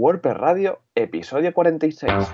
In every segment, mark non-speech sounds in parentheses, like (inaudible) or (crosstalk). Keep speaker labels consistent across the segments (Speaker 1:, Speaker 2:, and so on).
Speaker 1: WordPress Radio, episodio 46.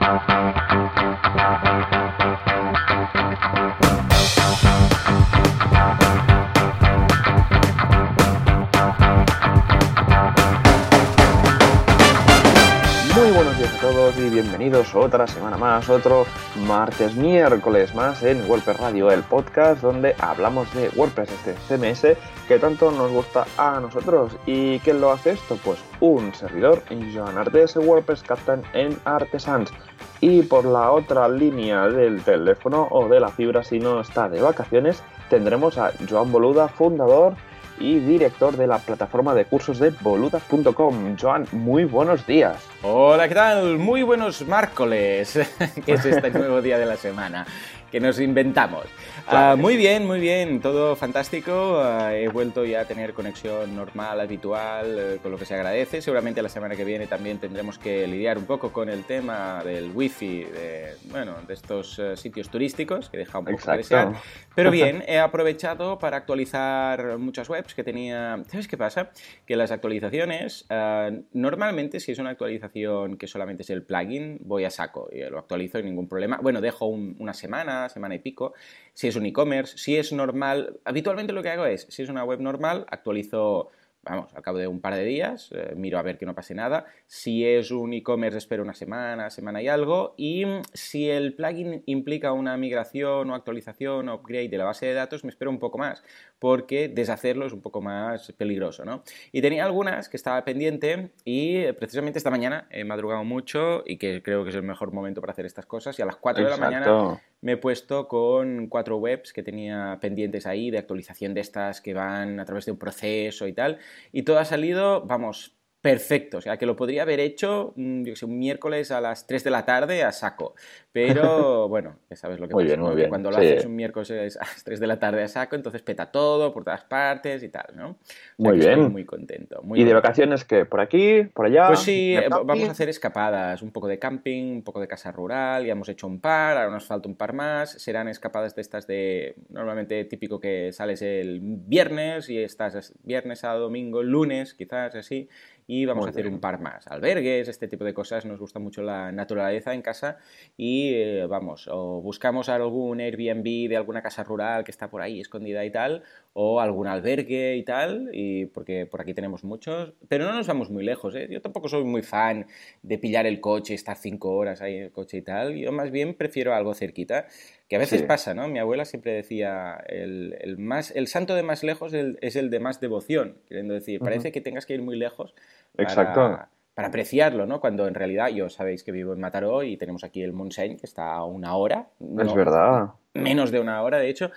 Speaker 1: Todos y bienvenidos otra semana más, otro martes, miércoles más en WordPress Radio, el podcast donde hablamos de WordPress, este CMS que tanto nos gusta a nosotros. ¿Y quién lo hace esto? Pues un servidor, Joan Artes, WordPress Captain en Artesans. Y por la otra línea del teléfono o de la fibra, si no está de vacaciones, tendremos a Joan Boluda, fundador y director de la plataforma de cursos de boluda.com. Joan, muy buenos días.
Speaker 2: Hola, ¿qué tal? Muy buenos miércoles, (laughs) que es este (laughs) nuevo día de la semana que nos inventamos. Ah, muy bien, muy bien, todo fantástico. Ah, he vuelto ya a tener conexión normal, habitual, eh, con lo que se agradece. Seguramente la semana que viene también tendremos que lidiar un poco con el tema del wifi, de, bueno, de estos eh, sitios turísticos, que deja un poco de desear. Pero bien, (laughs) he aprovechado para actualizar muchas webs que tenía... ¿Sabes qué pasa? Que las actualizaciones, ah, normalmente si es una actualización que solamente es el plugin, voy a saco y lo actualizo sin ningún problema. Bueno, dejo una semana, semana y pico si es un e-commerce, si es normal. Habitualmente lo que hago es, si es una web normal, actualizo vamos, al cabo de un par de días, eh, miro a ver que no pase nada. Si es un e-commerce, espero una semana, semana y algo. Y si el plugin implica una migración o actualización o upgrade de la base de datos, me espero un poco más, porque deshacerlo es un poco más peligroso, ¿no? Y tenía algunas que estaba pendiente y eh, precisamente esta mañana he madrugado mucho y que creo que es el mejor momento para hacer estas cosas. Y a las 4 de la mañana me he puesto con cuatro webs que tenía pendientes ahí de actualización de estas que van a través de un proceso y tal y todo ha salido, vamos, perfecto. O sea, que lo podría haber hecho, mm, yo sé, un miércoles a las 3 de la tarde a saco. Pero (laughs) bueno, ya sabes lo que
Speaker 1: muy
Speaker 2: pasa.
Speaker 1: Bien,
Speaker 2: Cuando lo haces un miércoles a las 3 de la tarde a saco, entonces peta todo por todas partes y tal, ¿no?
Speaker 1: muy bien.
Speaker 2: Estoy muy contento.
Speaker 1: ¿Y de vacaciones qué? ¿Por aquí? ¿Por allá?
Speaker 2: Pues sí, eh, vamos a hacer escapadas. Un poco de camping, un poco de casa rural. Ya hemos hecho un par, ahora nos falta un par más. Serán escapadas de estas de. Normalmente típico que sales el viernes y estás viernes, a domingo, lunes, quizás así y vamos a hacer un par más. Albergues, este tipo de cosas, nos gusta mucho la naturaleza en casa y eh, vamos, o buscamos algún Airbnb de alguna casa rural que está por ahí escondida y tal, o algún albergue y tal, y porque por aquí tenemos muchos, pero no nos vamos muy lejos, ¿eh? Yo tampoco soy muy fan de pillar el coche, estar cinco horas ahí en el coche y tal, yo más bien prefiero algo cerquita, que a veces pasa, ¿no? Mi abuela siempre decía, el, más, el santo de más lejos es el de más devoción, queriendo decir, parece que tengas que ir muy lejos para, para apreciarlo, ¿no? Cuando en realidad yo sabéis que vivo en Mataró y tenemos aquí el Montseny, que está a una hora.
Speaker 1: es verdad.
Speaker 2: Menos de una hora, de hecho.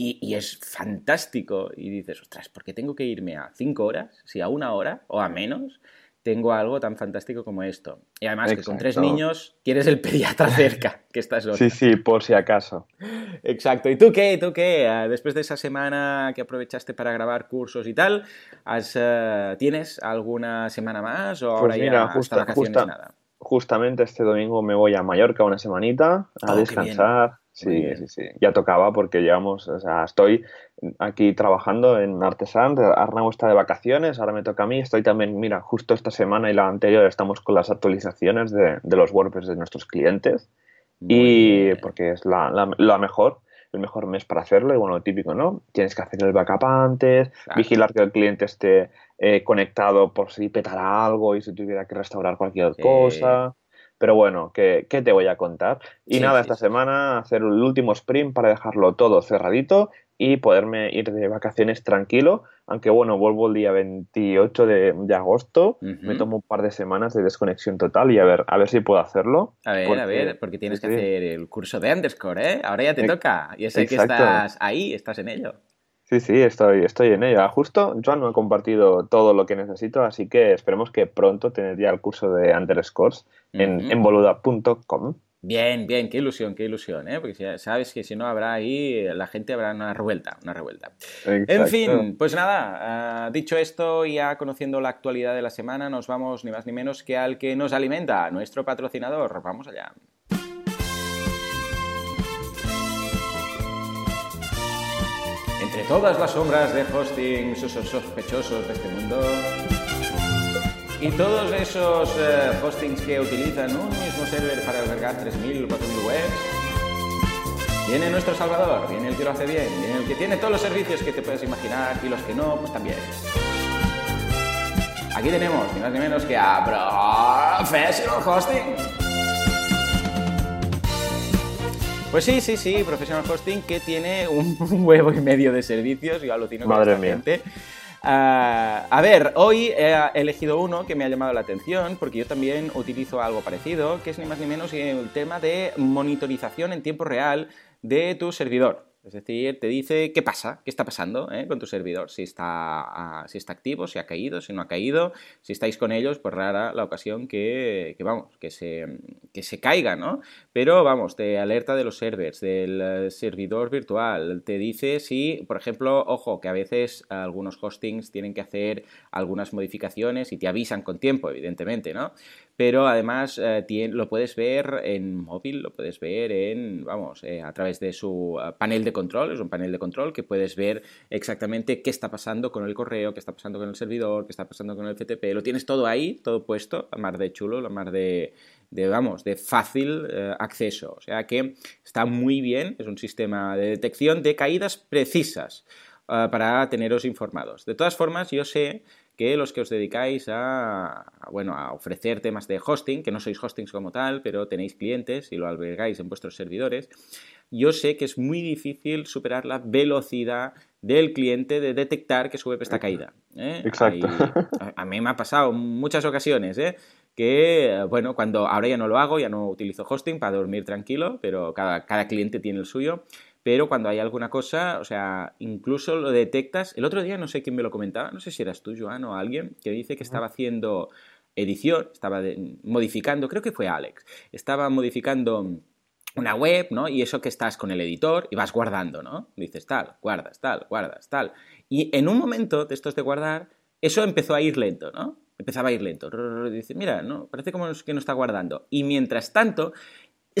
Speaker 2: Y, y, es fantástico. Y dices, ostras, ¿por qué tengo que irme a cinco horas? Si a una hora o a menos tengo algo tan fantástico como esto. Y además que con tres niños quieres el pediatra (laughs) cerca, que estás loca.
Speaker 1: Sí, sí, por si acaso.
Speaker 2: Exacto. ¿Y tú qué? ¿Tú qué? Ah, después de esa semana que aprovechaste para grabar cursos y tal, eh, ¿tienes alguna semana más o ahora
Speaker 1: pues mira,
Speaker 2: ya hasta vacaciones nada?
Speaker 1: Justamente este domingo me voy a Mallorca una semanita a oh, descansar Sí, sí, sí. Ya tocaba porque llevamos, o sea, estoy aquí trabajando en Artesan, Arnau está de vacaciones, ahora me toca a mí, estoy también, mira, justo esta semana y la anterior estamos con las actualizaciones de, los WordPress de nuestros clientes y porque es la, la, mejor el mejor mes para hacerlo y bueno, lo típico, ¿no? Tienes que hacer el backup antes, vigilar que el cliente esté eh, conectado por si petara algo y si tuviera que restaurar cualquier cosa. Pero bueno, ¿qué, te voy a contar? Y nada, esta semana hacer el último sprint para dejarlo todo cerradito y poderme ir de vacaciones tranquilo. Aunque bueno, vuelvo el día 28 de, agosto, me tomo un par de semanas de desconexión total y a ver, a ver si puedo hacerlo.
Speaker 2: A ver, a ver, porque tienes que hacer el curso de Underscore, ¿eh? Ahora ya te toca. Y sé que estás ahí, estás en ello.
Speaker 1: Sí, sí, estoy, estoy en ella. Justo Joan me ha compartido todo lo que necesito, así que esperemos que pronto tener ya el curso de underscores en, boluda.com.
Speaker 2: Bien, bien, qué ilusión, qué ilusión, ¿eh? porque sabes que si no habrá ahí, la gente habrá una revuelta, una revuelta. En fin, pues nada, ah, dicho esto, ya conociendo la actualidad de la semana, nos vamos ni más ni menos que al que nos alimenta, nuestro patrocinador. Vamos allá. Entre todas las sombras de hosting sospechosos de este mundo, Y todos esos eh, hostings que utilizan un mismo server para albergar 3.000 o 4.000 webs, viene nuestro Salvador, viene el que lo hace bien, viene el que tiene todos los servicios que te puedes imaginar y los que no, pues también. Aquí tenemos ni más ni menos que a Professional Hosting. Pues sí, sí, sí, Professional Hosting que tiene (laughs) un huevo y medio de servicios, yo alucino con
Speaker 1: Madre
Speaker 2: esta
Speaker 1: mía.
Speaker 2: gente. Ah, a ver, hoy he elegido uno que me ha llamado la atención porque yo también utilizo algo parecido, que es ni más ni menos el tema de monitorización en tiempo real de tu servidor. Es decir, te dice qué pasa, qué está pasando ¿eh? con tu servidor, si está, ah, si está activo, si ha caído, si no ha caído, si estáis con ellos, pues rara la ocasión que, que, vamos, que se, que se caiga, ¿no? Pero vamos, te alerta de los servers, del eh, servidor virtual, te dice si, por ejemplo, ojo, que a veces algunos hostings tienen que hacer algunas modificaciones y te avisan con tiempo, evidentemente, ¿no? Pero además eh, lo puedes ver en móvil, lo puedes ver en, vamos, eh, a través de su uh, panel de control, es un panel de control que puedes ver exactamente qué está pasando con el correo, qué está pasando con el servidor, qué está pasando con el FTP, lo tienes todo ahí, todo puesto, la mar de chulo, la mar de, de vamos, de fácil eh, acceso. O sea que está muy bien, es un sistema de detección de caídas precisas para teneros informados. De todas formas, yo sé que los que os dedicáis a, a, bueno, a ofrecer temas de hosting, que no sois hostings como tal, pero tenéis clientes y lo albergáis en vuestros servidores, yo sé que es muy difícil superar la velocidad del cliente de detectar que su web está caída. ¿eh?
Speaker 1: Exacto.
Speaker 2: Ahí, a, a, mí me ha pasado muchas ocasiones, ¿eh? que, bueno, cuando ahora ya no lo hago, ya no utilizo hosting para dormir tranquilo, pero cada, cada cliente tiene el suyo pero cuando hay alguna cosa, o sea, incluso lo detectas. El otro día no sé quién me lo comentaba, no sé si eras tú, Joan, o alguien, que dice que estaba haciendo edición, estaba de, modificando, creo que fue Alex, estaba modificando una web, ¿no? Y eso que estás con el editor y vas guardando, ¿no? Dices tal, guardas, tal, guardas, tal. Y en un momento de estos de guardar, eso empezó a ir lento, ¿no? Empezaba a ir lento. Dice, mira, no, parece como que no está guardando. Y mientras tanto,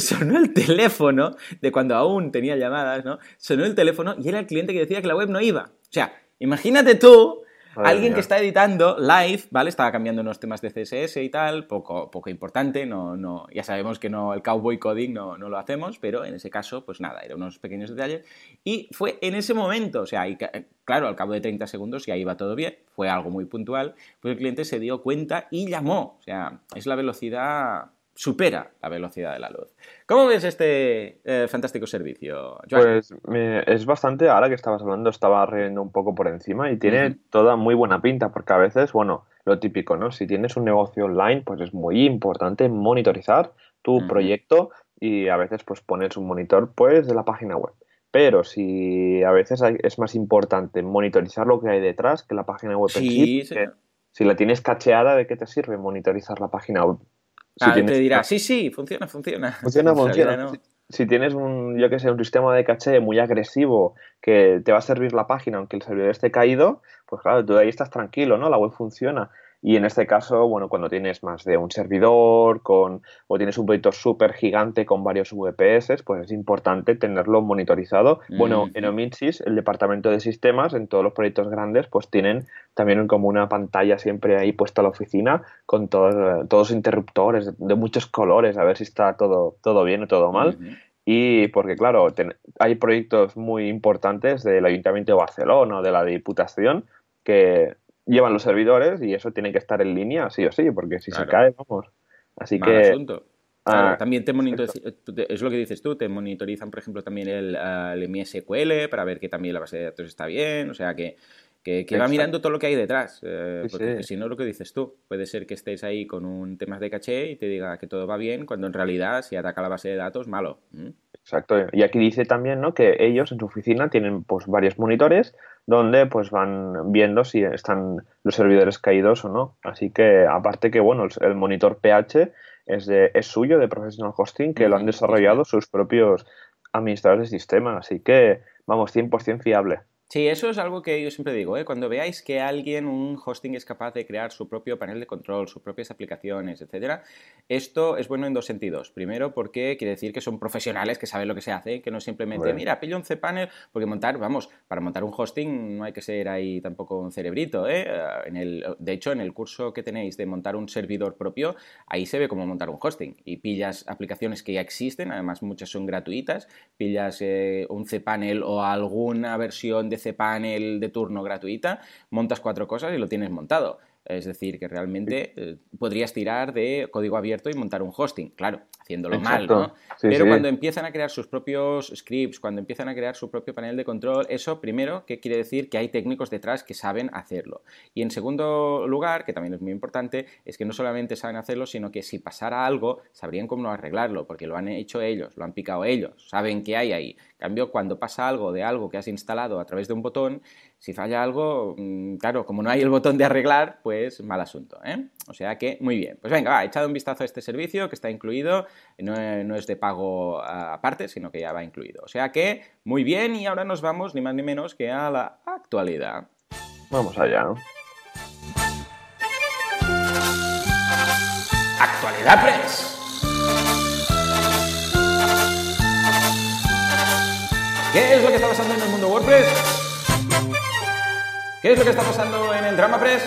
Speaker 2: (laughs) sonó el teléfono de cuando aún tenía llamadas, ¿no? Sonó el teléfono y era el cliente que decía que la web no iba. O sea, imagínate tú, Madre alguien mía. que está editando live, ¿vale? Estaba cambiando unos temas de CSS y tal, poco, poco importante, no, no, ya sabemos que no, el cowboy coding no, no lo hacemos, pero en ese caso, pues nada, eran unos pequeños detalles. Y fue en ese momento, o sea, y, claro, al cabo de 30 segundos ya iba todo bien, fue algo muy puntual, pues el cliente se dio cuenta y llamó. O sea, es la velocidad supera la velocidad de la luz. ¿Cómo ves este eh, fantástico servicio,
Speaker 1: Joan? Pues me, es bastante, ahora que estabas hablando, estaba riendo un poco por encima y tiene uh -huh. toda muy buena pinta, porque a veces, bueno, lo típico, ¿no? Si tienes un negocio online, pues es muy importante monitorizar tu uh -huh. proyecto y a veces pues pones un monitor pues de la página web. Pero si a veces hay, es más importante monitorizar lo que hay detrás que la página web
Speaker 2: sí,
Speaker 1: en sí,
Speaker 2: sí.
Speaker 1: si la tienes cacheada, ¿de qué te sirve monitorizar la página web?
Speaker 2: Si ah, tienes... te dirá, sí, sí, funciona, funciona.
Speaker 1: Funciona, (laughs) funciona. No. Si, si, tienes un, yo que sé, un sistema de caché muy agresivo que te va a servir la página aunque el servidor esté caído, pues claro, tú ahí estás tranquilo, ¿no? La web funciona. Y en este caso, bueno, cuando tienes más de un servidor con, o tienes un proyecto súper gigante con varios VPS, pues es importante tenerlo monitorizado. Mm. Bueno, en Omitsis, el departamento de sistemas, en todos los proyectos grandes, pues tienen también como una pantalla siempre ahí puesta a la oficina con todos, todos interruptores de muchos colores, a ver si está todo, todo bien o todo mal. Mm -hmm. Y porque, claro, ten, hay proyectos muy importantes del Ayuntamiento de Barcelona o de la Diputación que llevan los servidores y eso tiene que estar en línea sí o sí, porque si claro. se cae, vamos. Así
Speaker 2: Mal
Speaker 1: que...
Speaker 2: Asunto. Claro, ah, también te monitorizan, es lo que dices tú, te monitorizan, por ejemplo, también el, el MySQL para ver que también la base de datos está bien, o sea que, que, que va mirando todo lo que hay detrás, eh, sí, porque sí. si no lo que dices tú, puede ser que estés ahí con un tema de caché y te diga que todo va bien, cuando en realidad si ataca la base de datos, malo. ¿Mm?
Speaker 1: Exacto, y aquí dice también ¿no? que ellos en su oficina tienen pues varios monitores donde pues van viendo si están los servidores caídos o no. Así que aparte que bueno, el monitor PH es, de, es suyo de Professional Hosting, que lo han desarrollado sus propios administradores de sistema, así que vamos, 100% fiable.
Speaker 2: Sí, eso es algo que yo siempre digo, ¿eh? cuando veáis que alguien, un hosting, es capaz de crear su propio panel de control, sus propias aplicaciones, etcétera, Esto es bueno en dos sentidos. Primero, porque quiere decir que son profesionales que saben lo que se hace, que no simplemente, mira, pillo un cPanel, porque montar, vamos, para montar un hosting no hay que ser ahí tampoco un cerebrito. ¿eh? En el, de hecho, en el curso que tenéis de montar un servidor propio, ahí se ve cómo montar un hosting. Y pillas aplicaciones que ya existen, además muchas son gratuitas, pillas eh, un cPanel o alguna versión de cPanel de turno gratuita, montas cuatro cosas y lo tienes montado. Es decir, que realmente eh, podrías tirar de código abierto y montar un hosting, claro, haciéndolo mal, ¿no? Pero cuando empiezan a crear sus propios scripts, cuando empiezan a crear su propio panel de control, eso primero, ¿qué quiere decir? Que hay técnicos detrás que saben hacerlo. Y en segundo lugar, que también es muy importante, es que no solamente saben hacerlo, sino que si pasara algo, sabrían cómo arreglarlo, porque lo han hecho ellos, lo han picado ellos, saben qué hay ahí. En cambio, cuando pasa algo de algo que has instalado a través de un botón, si falla algo, mm, claro, como no hay el botón de arreglar, pues mal asunto. ¿eh? O sea que, muy bien. Pues venga, va, echado un vistazo a este servicio que está incluido, no, es de pago aparte, sino que ya va incluido. O sea que, muy bien, y ahora nos vamos ni más ni menos que a la actualidad.
Speaker 1: Vamos allá.
Speaker 2: Actualidad Press. ¿Qué es lo que está pasando en el mundo WordPress? ¿Qué es lo que está pasando en el Drama Press?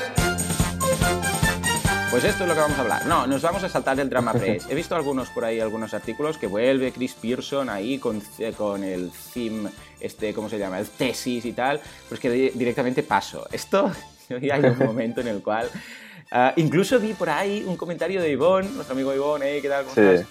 Speaker 2: Pues esto es lo que vamos a hablar. No, nos vamos a saltar del Drama (laughs) Press. He visto algunos por ahí, algunos artículos que vuelve Chris Pearson ahí con, con el theme, este, ¿cómo se llama? El tesis y tal. Pues que directamente paso. Esto, (laughs) hay un momento en el cual... Ah, incluso vi por ahí un comentario de Ivonne, nuestro amigo Ivonne, ¿qué tal? ¿Cómo estás?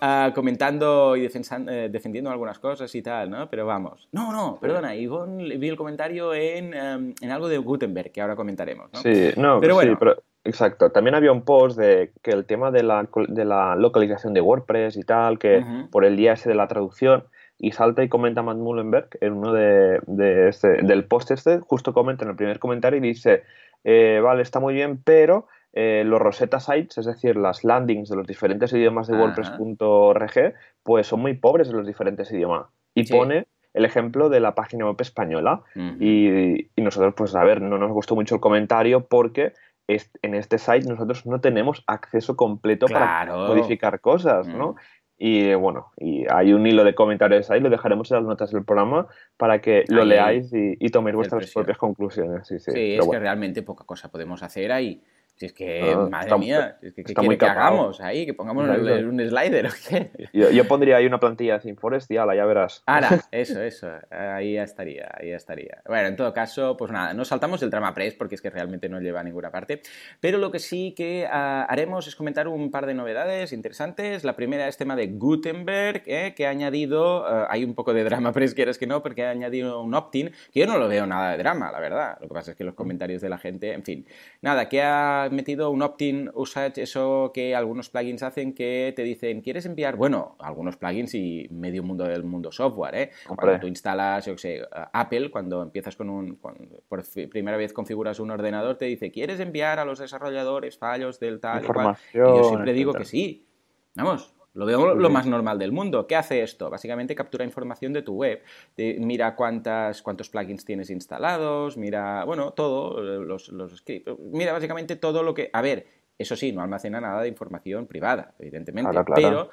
Speaker 2: Ah, comentando y eh, defendiendo algunas cosas y tal, ¿no? Pero vamos. No, no, perdona, Ivonne vi el comentario en, em, en algo de Gutenberg, que ahora comentaremos, ¿no?
Speaker 1: Sí, no, pero bueno. pero, exacto. También había un post de que el tema de la, de la localización de WordPress y tal, que por el día ese de la traducción, y salta y comenta Matt Mullenberg en uno de, de este, del post este, justo comenta en el primer comentario y dice, eh, vale, está muy bien, pero eh, los Rosetta Sites, es decir, las landings de los diferentes idiomas de WordPress.org, pues son muy pobres en los diferentes idiomas. Y pone el ejemplo de la página web española. y, nosotros, pues a ver, no nos gustó mucho el comentario porque en este site nosotros no tenemos acceso completo para modificar cosas, ¿no? Y bueno, y hay un hilo de comentarios ahí, lo dejaremos en las notas del programa para que lo leáis y, toméis vuestras propias conclusiones. Sí,
Speaker 2: sí, es que realmente poca cosa podemos hacer ahí. Si es que, ah, madre mía, es que, ¿qué quiere que hagamos ahí? ¿Que pongamos un, slider (laughs) o qué?
Speaker 1: Yo, pondría ahí una plantilla sin forest y ala, ya verás.
Speaker 2: Ahora, (laughs) eso, eso, ahí ya estaría, ahí ya estaría. Bueno, en todo caso, pues nada, no saltamos el trama press porque es que realmente no lleva a ninguna parte, pero lo que sí que ah, haremos es comentar un par de novedades interesantes. La primera es tema de Gutenberg, ¿eh? que ha añadido, ah, hay un poco de drama press, quieres que no, porque ha añadido un opt-in, que yo no lo veo nada de drama, la verdad. Lo que pasa es que los comentarios de la gente, en fin, nada, que ha metido un opt-in usage, eso que algunos plugins hacen que te dicen, ¿quieres enviar? Bueno, algunos plugins y medio mundo del mundo software, ¿eh? Cuando tú instalas, yo sé, Apple, cuando empiezas con un, por primera vez configuras un ordenador, te dice, ¿quieres enviar a los desarrolladores fallos del tal y cual? Y yo siempre digo que sí. Vamos, lo veo lo más normal del mundo. ¿Qué hace esto? Básicamente captura información de tu web. mira cuántas, cuántos plugins tienes instalados, mira, bueno, todo, los, los scripts. Mira básicamente todo lo que... A ver, eso sí, no almacena nada de información privada, evidentemente, pero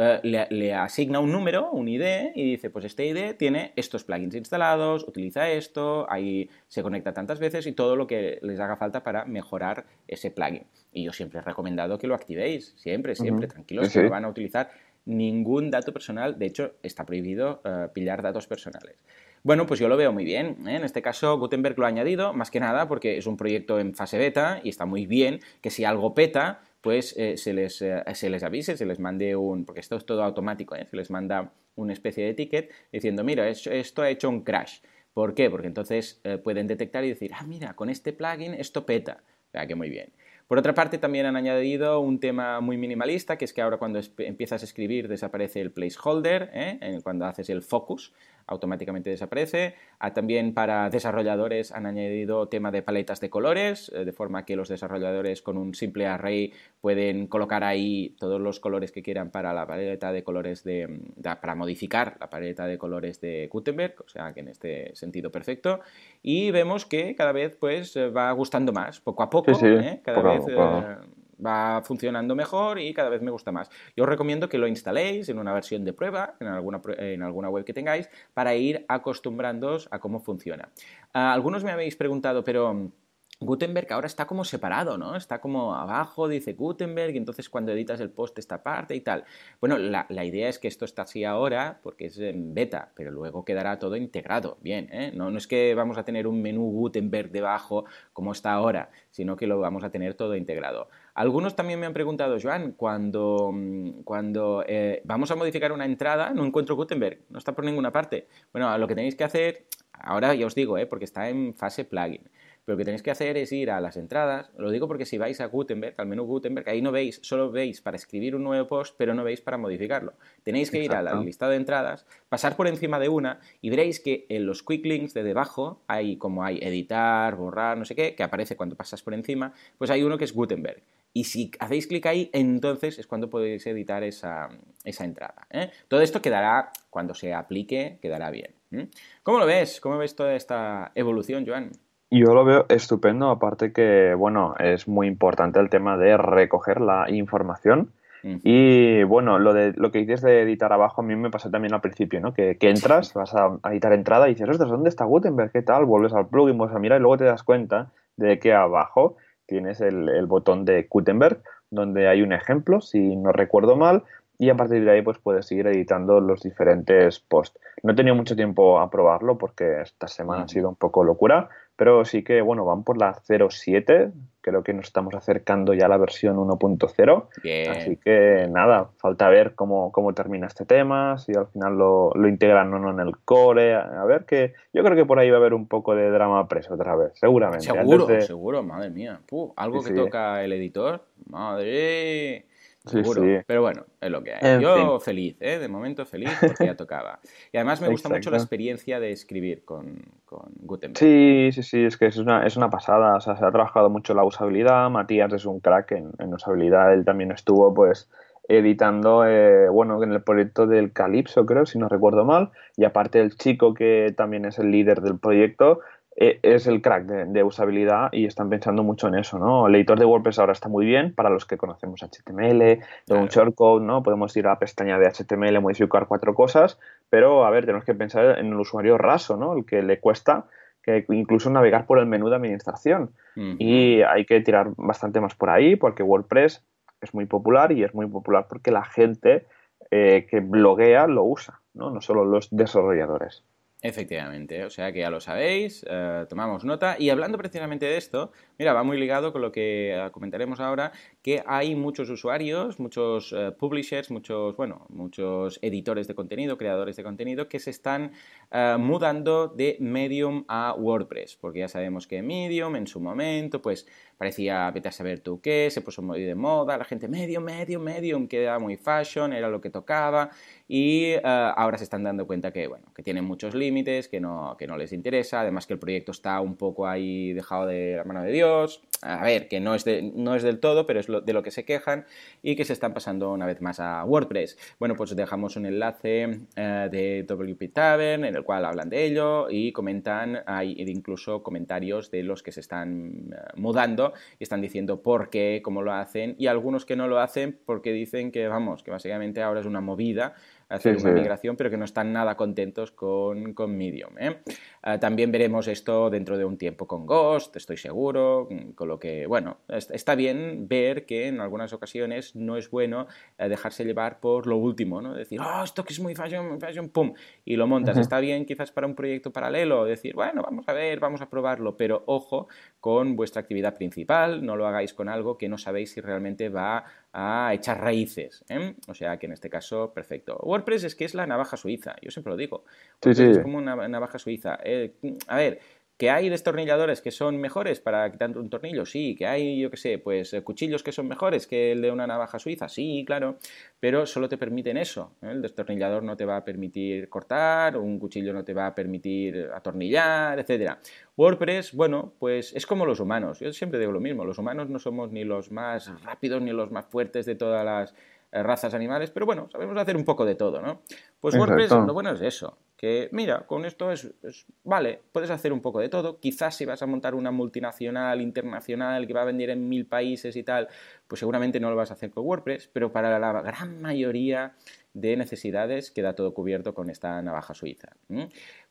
Speaker 2: eh, le, asigna un número, un ID, y dice, pues este ID tiene estos plugins instalados, utiliza esto, ahí se conecta tantas veces y todo lo que les haga falta para mejorar ese plugin. Y yo siempre he recomendado que lo activéis, siempre, siempre, tranquilos, que no van a utilizar ningún dato personal, de hecho está prohibido eh, pillar datos personales. Bueno, pues yo lo veo muy bien. ¿eh? En este caso, Gutenberg lo ha añadido, más que nada porque es un proyecto en fase beta y está muy bien que si algo peta, pues eh, se, les, eh, se les avise, se les mande un, porque esto es todo automático, ¿eh? se les manda una especie de ticket diciendo, mira, esto ha hecho un crash. ¿Por qué? Porque entonces pueden detectar y decir, ah, mira, con este plugin esto peta. O sea, que muy bien. Por otra parte, también han añadido un tema muy minimalista, que es que ahora cuando empiezas a escribir desaparece el placeholder, cuando haces el focus automáticamente desaparece. Ah, también para desarrolladores han añadido tema de paletas de colores, eh, de forma que los desarrolladores con un simple array pueden colocar ahí todos los colores que quieran para la paleta de colores de, para modificar la paleta de colores de Gutenberg, o sea que en este sentido perfecto. Y vemos que cada vez pues va gustando más, poco a poco, ¿eh? cada vez va funcionando mejor y cada vez me gusta más. Yo os recomiendo que lo instaléis en una versión de prueba, en alguna, en alguna web que tengáis, para ir acostumbrándoos a cómo funciona. Ah, algunos me habéis preguntado, pero... Gutenberg ahora está como separado, ¿no? Está como abajo, dice Gutenberg, y entonces cuando editas el post esta parte y tal. Bueno, la, idea es que esto está así ahora porque es en beta, pero luego quedará todo integrado, bien, ¿eh? No, no es que vamos a tener un menú Gutenberg debajo como está ahora, sino que lo vamos a tener todo integrado. Algunos también me han preguntado, Joan, cuando, mm, cuando eh, vamos a modificar una entrada, no encuentro Gutenberg, no está por ninguna parte. Bueno, lo que tenéis que hacer, ahora ya os digo, ¿eh? porque está en fase plugin. Pero lo que tenéis que hacer es ir a las entradas. Lo digo porque si vais a Gutenberg, al menú Gutenberg, ahí no veis, solo veis para escribir un nuevo post, pero no veis para modificarlo. Tenéis que ir al listado de entradas, pasar por encima de una y veréis que en los quick links de debajo hay como hay editar, borrar, no sé qué, que aparece cuando pasas por encima, pues hay uno que es Gutenberg. Y si hacéis clic ahí, entonces es cuando podéis editar esa, entrada. ¿eh? Todo esto quedará, cuando se aplique, quedará bien. ¿Cómo lo ves? ¿Cómo ves toda esta evolución, Joan?
Speaker 1: Yo lo veo estupendo, aparte que, bueno, es muy importante el tema de recoger la información. Y bueno, lo de lo que dices de editar abajo a mí me pasó también al principio, ¿no? Que, entras, vas a, editar entrada y dices, ostras, ¿dónde está Gutenberg? ¿Qué tal? Vuelves al plugin, vuelves a mirar y luego te das cuenta de que abajo tienes el, el botón de Gutenberg, donde hay un ejemplo, si no recuerdo mal, y a partir de ahí pues puedes seguir editando los diferentes posts. No he tenido mucho tiempo a probarlo porque esta semana ha sido un poco locura, pero sí que, bueno, van por la 0.7, creo que nos estamos acercando ya a la versión 1.0, así que nada, falta ver cómo, cómo termina este tema, si al final lo, lo integran o no en el core, a, ver que yo creo que por ahí va a haber un poco de drama preso otra vez, seguramente.
Speaker 2: Seguro, seguro, madre mía. algo que toca el editor, madre seguro. Pero bueno, es lo que hay. Yo feliz, ¿eh? de momento feliz (laughs) porque ya tocaba. Y además me gusta mucho la experiencia de escribir con, con, Gutenberg.
Speaker 1: Sí, sí, sí, es que es una, es una pasada. O sea, se ha trabajado mucho la usabilidad. Matías es un crack en, en usabilidad. Él también estuvo, pues editando, eh, bueno, en el proyecto del Calypso, creo, si no recuerdo mal, y aparte el chico que también es el líder del proyecto, es el crack de, usabilidad y están pensando mucho en eso, ¿no? El editor de WordPress ahora está muy bien para los que conocemos HTML, de un shortcode, ¿no? Podemos ir a la pestaña de HTML, modificar cuatro cosas, pero a ver, tenemos que pensar en el usuario raso, ¿no? El que le cuesta que incluso navegar por el menú de administración. Y hay que tirar bastante más por ahí porque WordPress es muy popular y es muy popular porque la gente eh, que bloguea lo usa, ¿no? No solo los desarrolladores.
Speaker 2: Efectivamente, o sea que ya lo sabéis, eh, tomamos nota. Y hablando precisamente de esto, mira, va muy ligado con lo que eh, comentaremos ahora, que hay muchos usuarios, muchos eh, publishers, muchos, bueno, muchos editores de contenido, creadores de contenido, que se están mudando de Medium a WordPress, porque ya sabemos que Medium en su momento, pues parecía, vete a saber tú qué, se puso muy de moda, la gente Medium, Medium, Medium, quedaba muy fashion, era lo que tocaba, y ahora se están dando cuenta que, bueno, que tienen muchos límites, que no, que no les interesa, además que el proyecto está un poco ahí dejado de la mano de Dios, a ver, que no es, no es del todo, pero es de lo que se quejan y que se están pasando una vez más a WordPress. Bueno, pues dejamos un enlace eh, de WP Tavern en el cual hablan de ello y comentan, hay incluso comentarios de los que se están eh, mudando y están diciendo por qué, cómo lo hacen y algunos que no lo hacen porque dicen que, vamos, que básicamente ahora es una movida hacer una migración, pero que no están nada contentos con, con Medium. ¿eh? Ah, también veremos esto dentro de un tiempo con Ghost, estoy seguro, mm, con lo que, bueno, está bien ver que en algunas ocasiones no es bueno eh, dejarse llevar por lo último, ¿no? Decir, oh, esto que es muy fashion, muy fashion, pum, y lo montas. Está bien quizás para un proyecto paralelo, decir, bueno, vamos a ver, vamos a probarlo, pero ojo con vuestra actividad principal, no lo hagáis con algo que no sabéis si realmente va a echar raíces. ¿eh? O sea que en este caso, perfecto. WordPress es que es la navaja suiza, yo siempre lo digo. Es como una navaja suiza. Eh, a ver, ¿Que hay destornilladores que son mejores para quitar un tornillo? Sí. ¿Que hay, yo qué sé, pues eh, cuchillos que son mejores que el de una navaja suiza? Sí, claro. Pero solo te permiten eso. El destornillador no te va a permitir cortar, un cuchillo no te va a permitir atornillar, etc. WordPress, bueno, pues es como los humanos. Yo siempre digo lo mismo. Los humanos no somos ni los más rápidos ni los más fuertes de todas las eh, razas animales, pero bueno, sabemos hacer un poco de todo, ¿no? Pues WordPress lo bueno es eso, que mira, con esto es, vale, puedes hacer un poco de todo, quizás si vas a montar una multinacional, internacional, que va a vender en mil países y tal, pues seguramente no lo vas a hacer con WordPress, pero para la gran mayoría de necesidades queda todo cubierto con esta navaja suiza.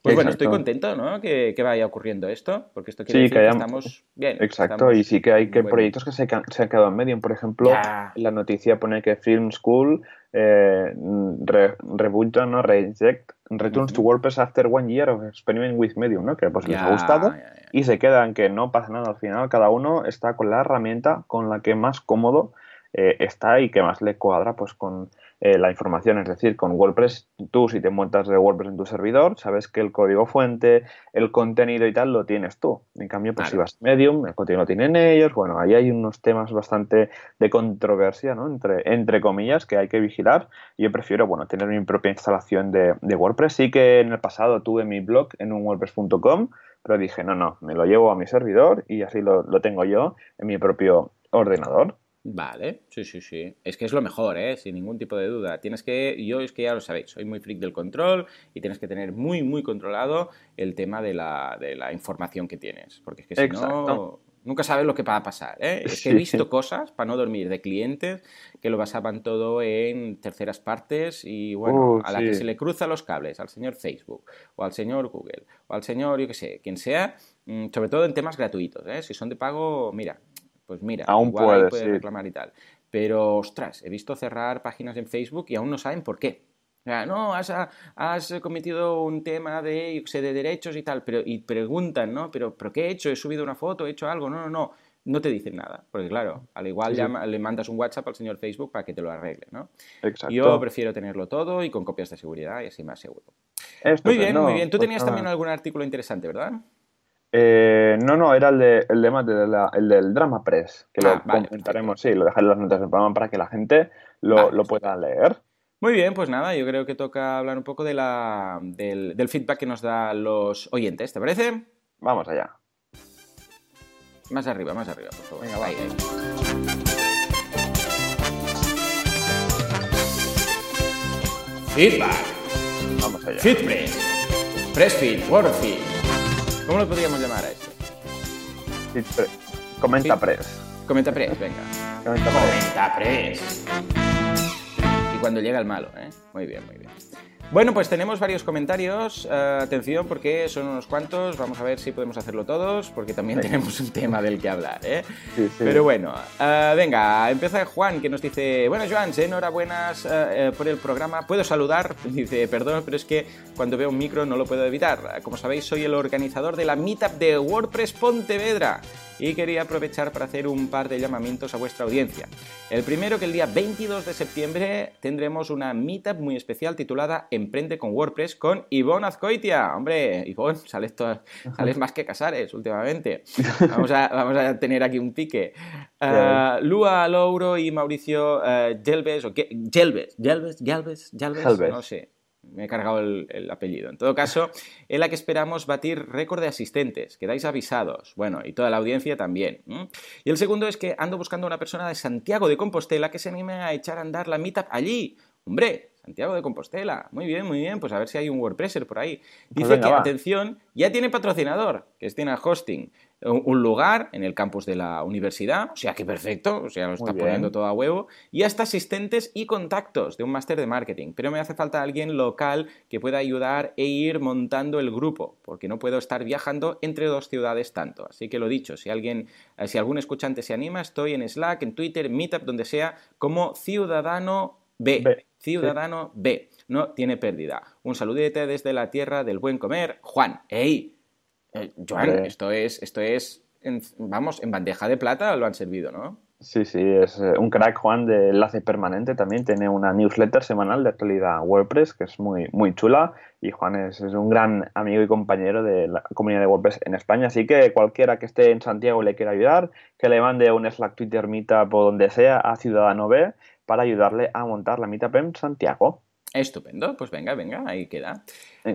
Speaker 2: Pues bueno, estoy contento, ¿no? Que, vaya ocurriendo esto, porque esto quiere decir que, estamos bien.
Speaker 1: Exacto, y sí que hay que proyectos que se, han quedado en medio. Por ejemplo, la noticia pone que Film School eh, ¿no? Reject, returns to WordPress after one year of experiment with Medium, ¿no? Que pues les ha gustado y se quedan que no pasa nada al final. Cada uno está con la herramienta con la que más cómodo eh, está y que más le cuadra pues con eh, la información. Es decir, con WordPress, tú si te montas de WordPress en tu servidor, sabes que el código fuente, el contenido y tal lo tienes tú. En cambio, pues si vas a Medium, el contenido lo tienen ellos. Bueno, ahí hay unos temas bastante de controversia, ¿no? Entre, entre comillas, que hay que vigilar. Yo prefiero, bueno, tener mi propia instalación de, WordPress. Sí que en el pasado tuve mi blog en un wordpress.com, pero dije, no, no, me lo llevo a mi servidor y así lo, lo tengo yo en mi propio ordenador.
Speaker 2: Vale, sí, sí, sí. Es que es lo mejor, ¿eh? Sin ningún tipo de duda. Tienes que, yo es que ya lo sabéis, soy muy freak del control y tienes que tener muy, muy controlado el tema de la, de la información que tienes. Porque es que si no, nunca sabes lo que va a pasar, ¿eh? Es que he visto cosas, para no dormir, de clientes que lo basaban todo en terceras partes y, bueno, uh, a la que se le cruza los cables, al señor Facebook o al señor Google o al señor, yo qué sé, quien sea, mm, sobre todo en temas gratuitos, ¿eh? Si son de pago, mira, pues mira,
Speaker 1: aún
Speaker 2: igual
Speaker 1: puede,
Speaker 2: reclamar y tal. Pero, ostras, he visto cerrar páginas en Facebook y aún no saben por qué. O sea, no, has, has cometido un tema de, de derechos y tal, pero, y preguntan, ¿no? ¿Pero, ¿Pero qué he hecho? ¿He subido una foto? ¿He hecho algo? No, no, no. No te dicen nada, porque claro, al igual le mandas un WhatsApp al señor Facebook para que te lo arregle, ¿no?
Speaker 1: Exacto.
Speaker 2: Yo prefiero tenerlo todo y con copias de seguridad y así más seguro. muy bien, muy bien. Tú pues tenías también algún artículo interesante, ¿verdad?
Speaker 1: Eh, no, no, era el, de, el, de, el del Drama Press, que lo ah, comentaremos, sí, lo dejaré en las notas del programa para que la gente lo, lo, pueda leer.
Speaker 2: Muy bien, pues nada, yo creo que toca hablar un poco de la, del, del feedback que nos dan los oyentes, ¿te parece?
Speaker 1: Vamos allá.
Speaker 2: Más arriba, más arriba, por favor.
Speaker 1: Venga, va.
Speaker 2: Feedback.
Speaker 1: Vamos allá.
Speaker 2: Feedpress. Pressfeed, Wordfeed. ¿Cómo lo podríamos llamar a esto?
Speaker 1: comenta Press.
Speaker 2: Comenta Press, venga.
Speaker 1: Comenta
Speaker 2: Press. Y cuando llega el malo, ¿eh? Muy bien, muy bien. Bueno, pues tenemos varios comentarios. Eh, atención, porque son unos cuantos. Vamos a ver si podemos hacerlo todos, porque también tenemos un tema del que hablar. ¿eh? Pero bueno, eh, venga, empieza Juan, que nos dice: Bueno, Joan, enhorabuenas por el programa. ¿Puedo saludar? (laughs) Dice: Perdón, pero es que cuando veo un micro no lo puedo evitar. Como sabéis, soy el organizador de la Meetup de WordPress Pontevedra y quería aprovechar para hacer un par de llamamientos a vuestra audiencia. El primero que el día 22 de septiembre tendremos una meetup muy especial titulada Emprende con WordPress con Ivonne Azcoitia. Hombre, Ivonne, sales, sales (laughs) más que Casares últimamente. Vamos a, vamos a tener aquí un pique. Uh, Lua Louro y Mauricio uh, Gelbes, o Gelbes, Gelbes, Gelbes, Gelbes, no sé me he cargado el, apellido. En todo caso, (laughs) en la que esperamos batir récord de asistentes, quedáis avisados. Bueno, y toda la audiencia también. Y el segundo es que ando buscando una persona de Santiago de Compostela que se anime a echar a andar la meetup allí. Hombre, Santiago de Compostela. Muy bien, muy bien. Pues a ver si hay un WordPresser por ahí. Pues Dice que, atención, ya tiene patrocinador, que es Tiena Hosting un lugar en el campus de la universidad, o sea que perfecto, o sea, lo está poniendo todo a huevo, y hasta asistentes y contactos de un máster de marketing. Pero me hace falta alguien local que pueda ayudar e ir montando el grupo, porque no puedo estar viajando entre dos ciudades tanto. Así que lo dicho, si alguien, si algún escuchante se anima, estoy en Slack, en Twitter, Meetup, donde sea, como Ciudadano B. Ciudadano B. No tiene pérdida. Un saludete desde la tierra del buen comer, Juan. ¡Ey! Eh, Joan, esto es, esto es vamos, en bandeja de plata lo han servido, ¿no?
Speaker 1: Sí, sí, es eh, un crack Juan de enlace permanente también, tiene una newsletter semanal de actualidad WordPress que es muy, muy chula y Juan es, un gran amigo y compañero de la comunidad de WordPress en España, así que cualquiera que esté en Santiago y le quiera ayudar, que le mande un Slack, Twitter, Meetup o donde sea a Ciudadano B para ayudarle a montar la Meetup en Santiago.
Speaker 2: Estupendo, pues venga, venga, ahí queda.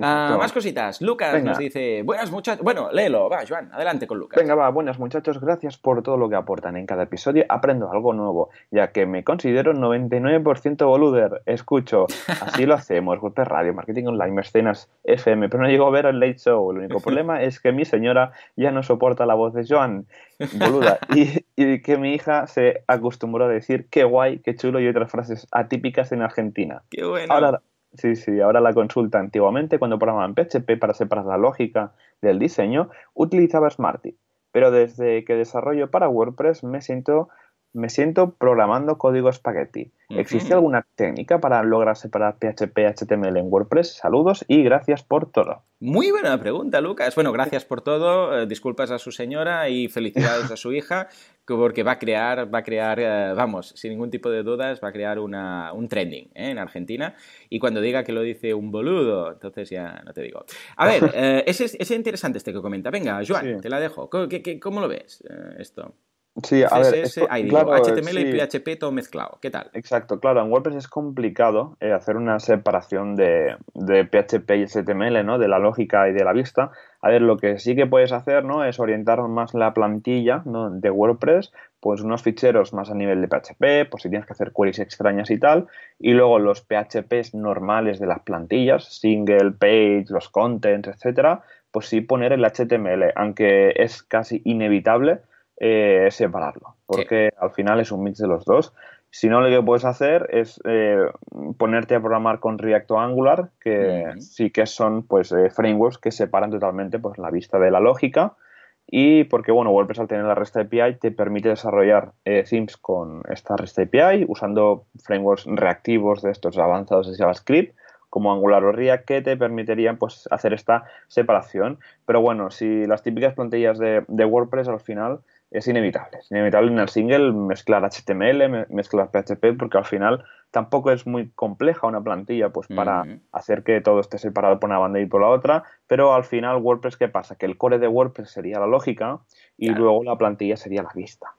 Speaker 2: Ah, más cositas. Lucas nos dice, buenas muchachos. Bueno, léelo, va, Joan, adelante con Lucas.
Speaker 1: Venga, va, buenas muchachos, gracias por todo lo que aportan. En cada episodio aprendo algo nuevo, ya que me considero 99% boluder. Escucho, así lo hacemos, golpe radio, marketing online, mecenas, FM, pero no llego a ver el late show. El único problema es que mi señora ya no soporta la voz de Joan, boluda, (laughs) y, y que mi hija se acostumbró a decir qué guay, qué chulo y otras frases atípicas en Argentina.
Speaker 2: Qué bueno.
Speaker 1: Ahora, sí, sí, ahora la consulta antiguamente cuando programaban PHP para separar la lógica del diseño, utilizaba Smarty. Pero desde que desarrollo para WordPress me siento me siento programando código espagueti. ¿Existe alguna técnica para lograr separar PHP y HTML en WordPress? Saludos y gracias por todo.
Speaker 2: Muy buena pregunta, Lucas. Bueno, gracias por todo. Eh, disculpas a su señora y felicidades a su (laughs) hija, porque va a crear, va a crear, eh, vamos, sin ningún tipo de dudas, va a crear una, un trending ¿eh? en Argentina. Y cuando diga que lo dice un boludo, entonces ya no te digo. A ver, (laughs) es, es, interesante este que comenta. Venga, Joan, te la dejo. ¿Cómo, cómo lo ves esto?
Speaker 1: Sí, a ver,
Speaker 2: HTML y PHP todo mezclado. ¿Qué tal?
Speaker 1: Exacto, claro, en WordPress es complicado eh, hacer una separación de, de, PHP y HTML, ¿no? De la lógica y de la vista. A ver, lo que sí que puedes hacer, ¿no? Es orientar más la plantilla de WordPress, pues unos ficheros más a nivel de PHP, pues si tienes que hacer queries extrañas y tal, y luego los PHPs normales de las plantillas, single page, los contents, etcétera, pues sí poner el HTML, aunque es casi inevitable eh, separarlo, porque al final es un mix de los dos. Si no, lo que puedes hacer es eh, ponerte a programar con React o Angular, que sí que son pues eh, frameworks que separan totalmente pues, la vista de la lógica. Y porque, bueno, WordPress al tener la REST API te permite desarrollar themes con esta REST API usando frameworks reactivos de estos avanzados de JavaScript como Angular o React que te permitirían pues hacer esta separación. Pero bueno, si las típicas plantillas de, de WordPress al final es inevitable. Es inevitable en el single mezclar HTML, mezclar PHP, porque al final tampoco es muy compleja una plantilla pues para hacer que todo esté separado por una banda y por la otra, pero al final WordPress, ¿qué pasa? Que el core de WordPress sería la lógica y luego la plantilla sería la vista.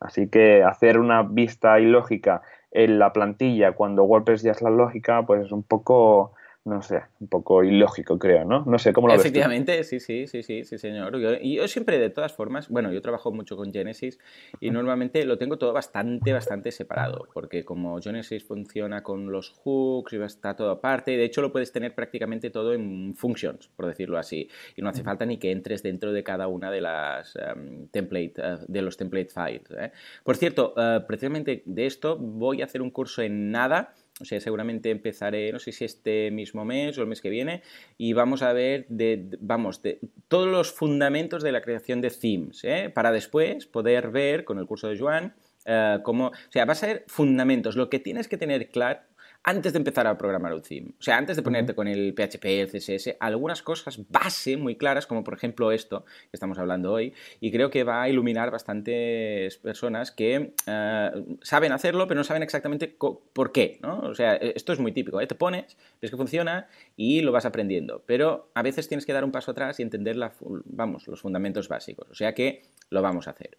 Speaker 1: Así que hacer una vista ilógica en la plantilla cuando WordPress ya es la lógica, pues es un poco no sé, un poco ilógico, creo, ¿no? No sé cómo lo
Speaker 2: Efectivamente, ves sí, sí, sí, sí, sí, señor. y yo siempre, de todas formas, bueno, yo trabajo mucho con Genesis y normalmente lo tengo todo bastante, bastante separado, porque como Genesis funciona con los hooks y está todo aparte, de hecho lo puedes tener prácticamente todo en functions, por decirlo así, y no hace falta ni que entres dentro de cada una de las em, template, eh, de los template files. ¿eh? Por cierto, eh, precisamente de esto voy a hacer un curso en nada o sea, seguramente empezaré, no sé si este mismo mes o el mes que viene, y vamos a ver, de, vamos, de todos los fundamentos de la creación de themes, ¿eh? para después poder ver con el curso de Joan eh, cómo, o sea, va a ser fundamentos, lo que tienes que tener claro antes de empezar a programar un theme. O sea, antes de ponerte con el PHP, el CSS, algunas cosas base muy claras, como por ejemplo esto que estamos hablando hoy, y creo que va a iluminar bastantes personas que eh, saben hacerlo, pero no saben exactamente por qué, ¿no? O sea, e, esto es muy típico, ¿eh? Te pones, ves que funciona y lo vas aprendiendo, pero a veces tienes que dar un paso atrás y entender, la, vamos, los fundamentos básicos. O sea que lo vamos a hacer.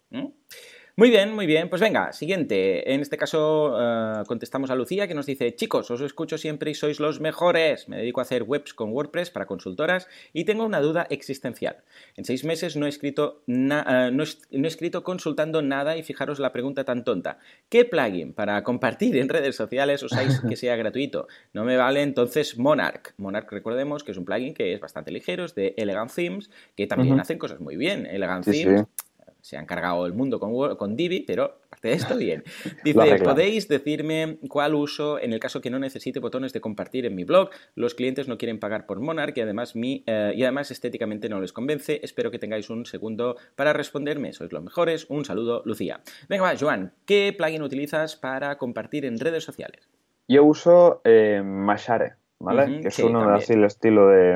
Speaker 2: Muy bien, muy bien. Pues venga, siguiente. En este caso eh, contestamos a Lucía que nos dice, chicos, os escucho siempre y sois los mejores. Me dedico a hacer webs con WordPress para consultoras y tengo una duda existencial. En seis meses no he escrito, eh, no, he, escrito consultando nada y fijaros la pregunta tan tonta. ¿Qué plugin para compartir en redes sociales usáis que sea gratuito? No me vale entonces Monarch. Monarch recordemos que es un plugin que es bastante ligero, es de Elegant Themes, que también hacen cosas muy bien. Elegant Themes se han cargado el mundo con, con Divi, pero aparte de esto, bien. (laughs) Dice, ¿podéis decirme cuál uso en el caso que no necesite botones de compartir en mi blog? Los clientes no quieren pagar por Monarch y además, mi, eh, y además estéticamente no les convence. Espero que tengáis un segundo para responderme. Sois los mejores. Un saludo, Lucía. Venga, va, Joan, ¿qué plugin utilizas para compartir en redes sociales?
Speaker 1: Yo uso eh, Mashare, ¿vale? que es uno así el estilo de...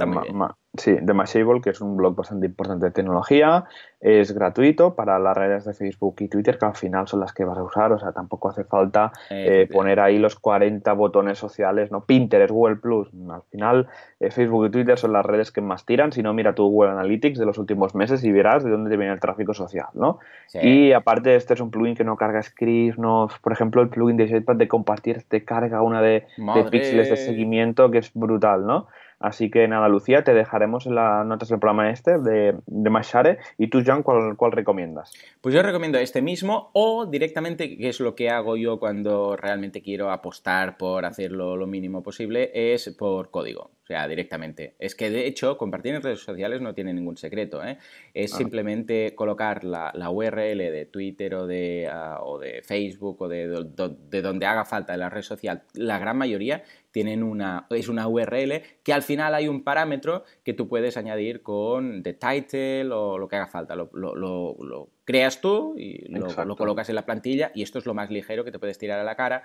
Speaker 1: Sí, de Mashable, que es un blog bastante importante de tecnología, es gratuito para las redes de Facebook y Twitter, que al final son las que vas a usar, o sea, tampoco hace falta eh, poner ahí los 40 botones sociales, ¿no? Pinterest, Google Plus, al final eh, Facebook y Twitter son las redes que más tiran, si no, mira tu Google Analytics de los últimos meses y verás de dónde te viene el tráfico social, ¿no? Y aparte, este es un plugin que no carga scripts, no, por ejemplo, el plugin de Jetpack de compartir te carga una de, de píxeles de seguimiento que es brutal, ¿no? Así que nada, Lucía, te dejaremos en las notas del programa este de, de Mashare. ¿Y tú, John, cuál, cuál, recomiendas?
Speaker 2: Pues yo recomiendo este mismo o directamente, que es lo que hago yo cuando realmente quiero apostar por hacerlo lo mínimo posible, es por código. O sea, directamente. Es que de hecho, compartir en redes sociales no tiene ningún secreto. ¿eh? Es ah. simplemente colocar la, URL de Twitter o de, ah, o de Facebook o de, de, donde haga falta en la red social. La gran mayoría tienen una, es una URL que al final hay un parámetro que tú puedes añadir con the title o lo que haga falta. Lo, lo creas tú y lo, colocas en la plantilla y esto es lo más ligero que te puedes tirar a la cara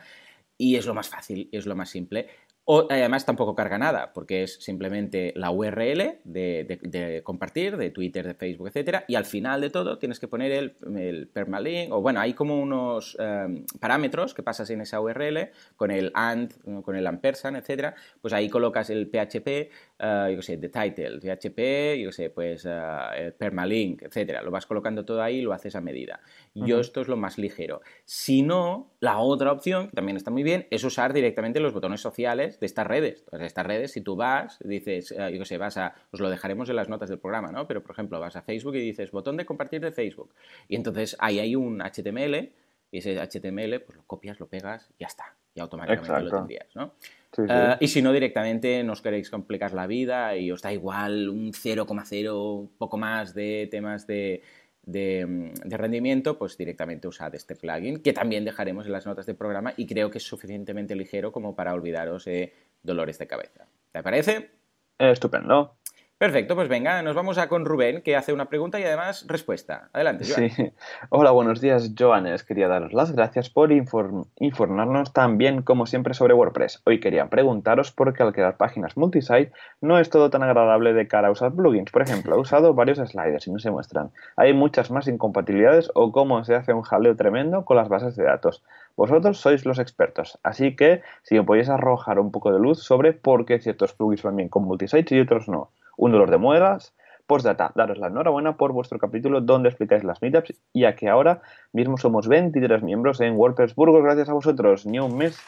Speaker 2: y es lo más fácil, es lo más simple. O, además tampoco carga nada, porque es simplemente la URL de, compartir, de Twitter, de Facebook, etcétera, y al final de todo tienes que poner el, permalink, o bueno, hay como unos em, parámetros que pasas en esa URL con el and, con el ampersand, etcétera, pues ahí colocas el PHP, uh, yo sé, the title, PHP, yo sé, pues uh, permalink, etcétera, lo vas colocando todo ahí y lo haces a medida. Yo esto es lo más ligero. Si no, la otra opción, que también está muy bien, es usar directamente los botones sociales de estas redes. Entonces, estas redes, si tú vas, dices, yo sé, vas a, os lo dejaremos en las notas del programa, ¿no? Pero, por ejemplo, vas a Facebook y dices, botón de compartir de Facebook. Y entonces ahí hay un HTML y ese HTML, pues lo copias, lo pegas y ya está. Y automáticamente lo tendrías, ¿no? Eh, y si no, directamente no os queréis complicar la vida y os da igual un 0,0, poco más de temas de de, rendimiento, pues directamente usad este plugin, que también dejaremos en las notas del programa y creo que es suficientemente ligero como para olvidaros de dolores de cabeza. ¿Te parece?
Speaker 1: Estupendo.
Speaker 2: Perfecto, pues venga, nos vamos a con Rubén, que hace una pregunta y además respuesta. Adelante, Joan.
Speaker 1: Sí. Hola, buenos días, Joanes. Quería daros las gracias por informarnos tan bien como siempre sobre WordPress. Hoy quería preguntaros por qué al crear páginas multisite no es todo tan agradable de cara a usar plugins. Por ejemplo, he usado varios sliders y no se muestran. Hay muchas más incompatibilidades o cómo se hace un jaleo tremendo con las bases de datos. Vosotros sois los expertos, así que si me podéis arrojar un poco de luz sobre por qué ciertos plugins van bien con multisites y otros no un dolor de muelas. Postdata, daros la enhorabuena por vuestro capítulo donde explicáis las meetups, ya que ahora mismo somos 23 miembros en WordPress Burgos, gracias a vosotros. Ni un mes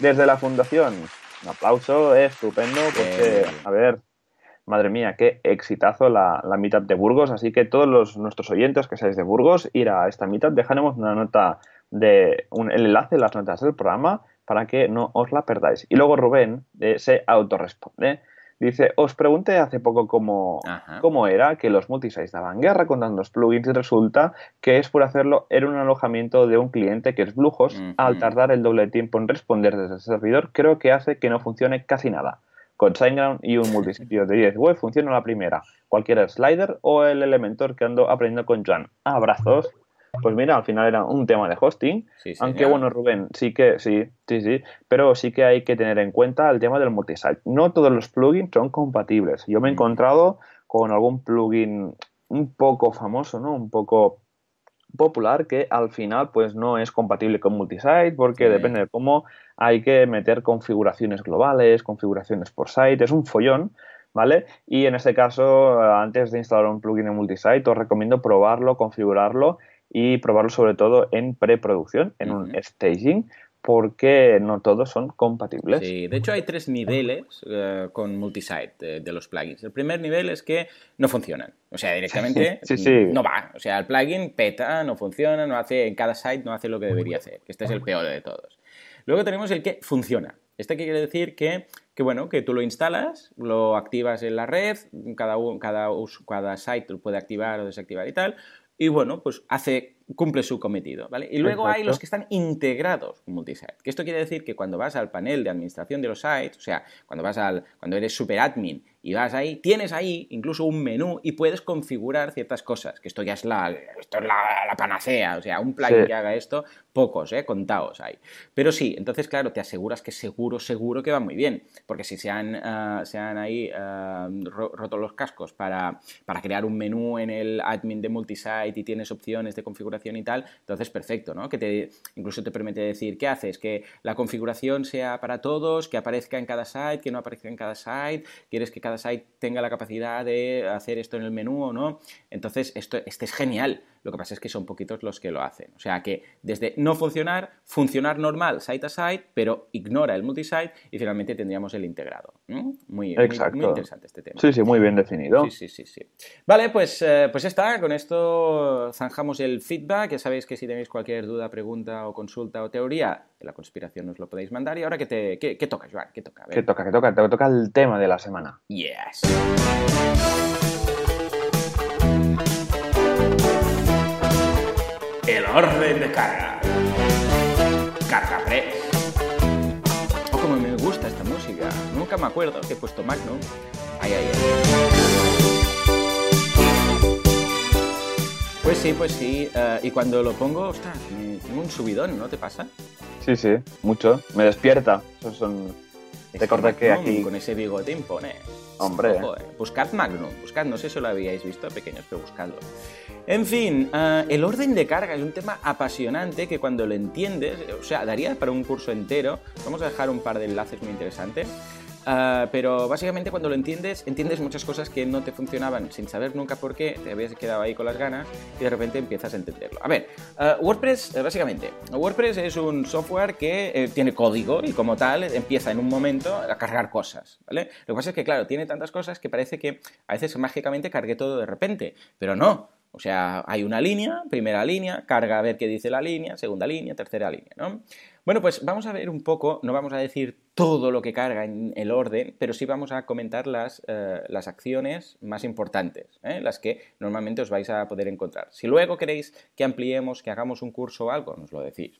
Speaker 1: desde la fundación. Un aplauso, estupendo, porque, a ver, madre mía, qué exitazo la, la meetup de Burgos. Así que todos los, nuestros oyentes que seáis de Burgos, ir a esta meetup, dejaremos una nota de un, el enlace en las notas del programa para que no os la perdáis. Y luego Rubén eh, se autorresponde. Dice, os pregunté hace poco cómo, cómo era que los multisites daban guerra con tantos plugins y resulta que es por hacerlo en un alojamiento de un cliente que es Bluehost. Al tardar el doble tiempo en responder desde el servidor, creo que hace que no funcione casi nada. Con SignGround y un multisitio de 10 web funciona la primera, cualquier slider o el Elementor que ando aprendiendo con Joan. Abrazos. Pues mira, al final era un tema de hosting. aunque bueno, Rubén, sí que, sí, sí, sí, pero sí que hay que tener en cuenta el tema del multisite. No todos los plugins son compatibles. Yo me he mm. encontrado con algún plugin un poco famoso, ¿no? Un poco popular que al final pues no es compatible con multisite porque depende de cómo hay que meter configuraciones globales, configuraciones por site, es un follón, ¿vale? Y en este caso, antes de instalar un plugin en multisite, os recomiendo probarlo, configurarlo y probarlo sobre todo en preproducción, en un staging, porque no todos son compatibles.
Speaker 2: Sí, de hecho hay tres niveles eh, con multisite de, los plugins. El primer nivel es que no funcionan, o sea, directamente (laughs) no va, o sea, el plugin peta, no funciona, no hace en cada site no hace lo que debería hacer, este es el peor de todos. Luego tenemos el que funciona. Este quiere decir que, que, bueno, que tú lo instalas, lo activas en la red, cada, cada, cada site lo puede activar o desactivar y tal, y bueno, pues hace, cumple su cometido, ¿vale? Y luego hay los que están integrados con multisite, que esto quiere decir que cuando vas al panel de administración de los sites, o sea, cuando vas al, cuando eres super admin y vas ahí, tienes ahí incluso un menú y puedes configurar ciertas cosas, que esto ya es la, esto es la, panacea, o sea, un plugin que haga esto, pocos, ¿eh? Contados hay. Pero sí, entonces, claro, te aseguras que seguro, seguro que va muy bien, porque si se han, uh, se han ahí uh, roto los cascos para, para crear un menú en el admin de multisite y tienes opciones de configuración y tal, entonces perfecto, ¿no? Que te, incluso te permite decir, ¿qué haces? Que la configuración sea para todos, que aparezca en cada site, que no aparezca en cada site, quieres que cada site tenga la capacidad de hacer esto en el menú o no. Entonces, esto, este es genial. Lo que pasa es que son poquitos los que lo hacen. O sea que desde no funcionar, funcionar normal site a site, pero ignora el multisite y finalmente tendríamos el integrado. Muy, muy, interesante este tema.
Speaker 1: Sí, sí, muy bien definido.
Speaker 2: Sí, sí, sí. Vale, pues, eh, pues ya está. Con esto zanjamos el feedback. Ya sabéis que si tenéis cualquier duda, pregunta o consulta o teoría la conspiración nos lo podéis mandar. Y ahora, ¿qué, te, qué, toca, Joan? ¿Qué toca?
Speaker 1: ¿Qué toca? ¿Qué toca? Te toca el tema de la semana.
Speaker 2: Yes. Orden de carga. Carga Press. Oh, como me gusta esta música. Nunca me acuerdo que he puesto Magnum. Ay, ay, ay. Pues sí, pues sí. Eh, y cuando lo pongo, ostras, tengo un subidón, ¿no te pasa?
Speaker 1: Sí, sí, mucho. Me despierta. Esos son Recordad que aquí.
Speaker 2: Con ese bigote pone.
Speaker 1: Hombre.
Speaker 2: Eh. Buscad Magnum, buscad, no sé si lo habíais visto pequeños, pero buscadlo. En fin, eh, el orden de carga es un tema apasionante que cuando lo entiendes, o sea, daría para un curso entero. Vamos a dejar un par de enlaces muy interesantes. Ah, pero básicamente cuando lo entiendes, entiendes muchas cosas que no te funcionaban sin saber nunca por qué, te habías quedado ahí con las ganas y de repente empiezas a entenderlo. A ver, ah, WordPress, eh, básicamente, WordPress es un software que eh, tiene código y como tal empieza en un momento a cargar cosas, ¿vale? Lo que pasa es que, claro, tiene tantas cosas que parece que a veces mágicamente cargue todo de repente, pero no. O sea, hay una línea, primera línea, carga a ver qué dice la línea, segunda línea, tercera línea, ¿no? Bueno, pues vamos a ver un poco, no vamos a decir todo lo que carga en el orden, pero sí vamos a comentar las, eh, las acciones más importantes, ¿eh? las que normalmente os vais a poder encontrar. Si luego queréis que ampliemos, que hagamos un curso o algo, nos lo decís.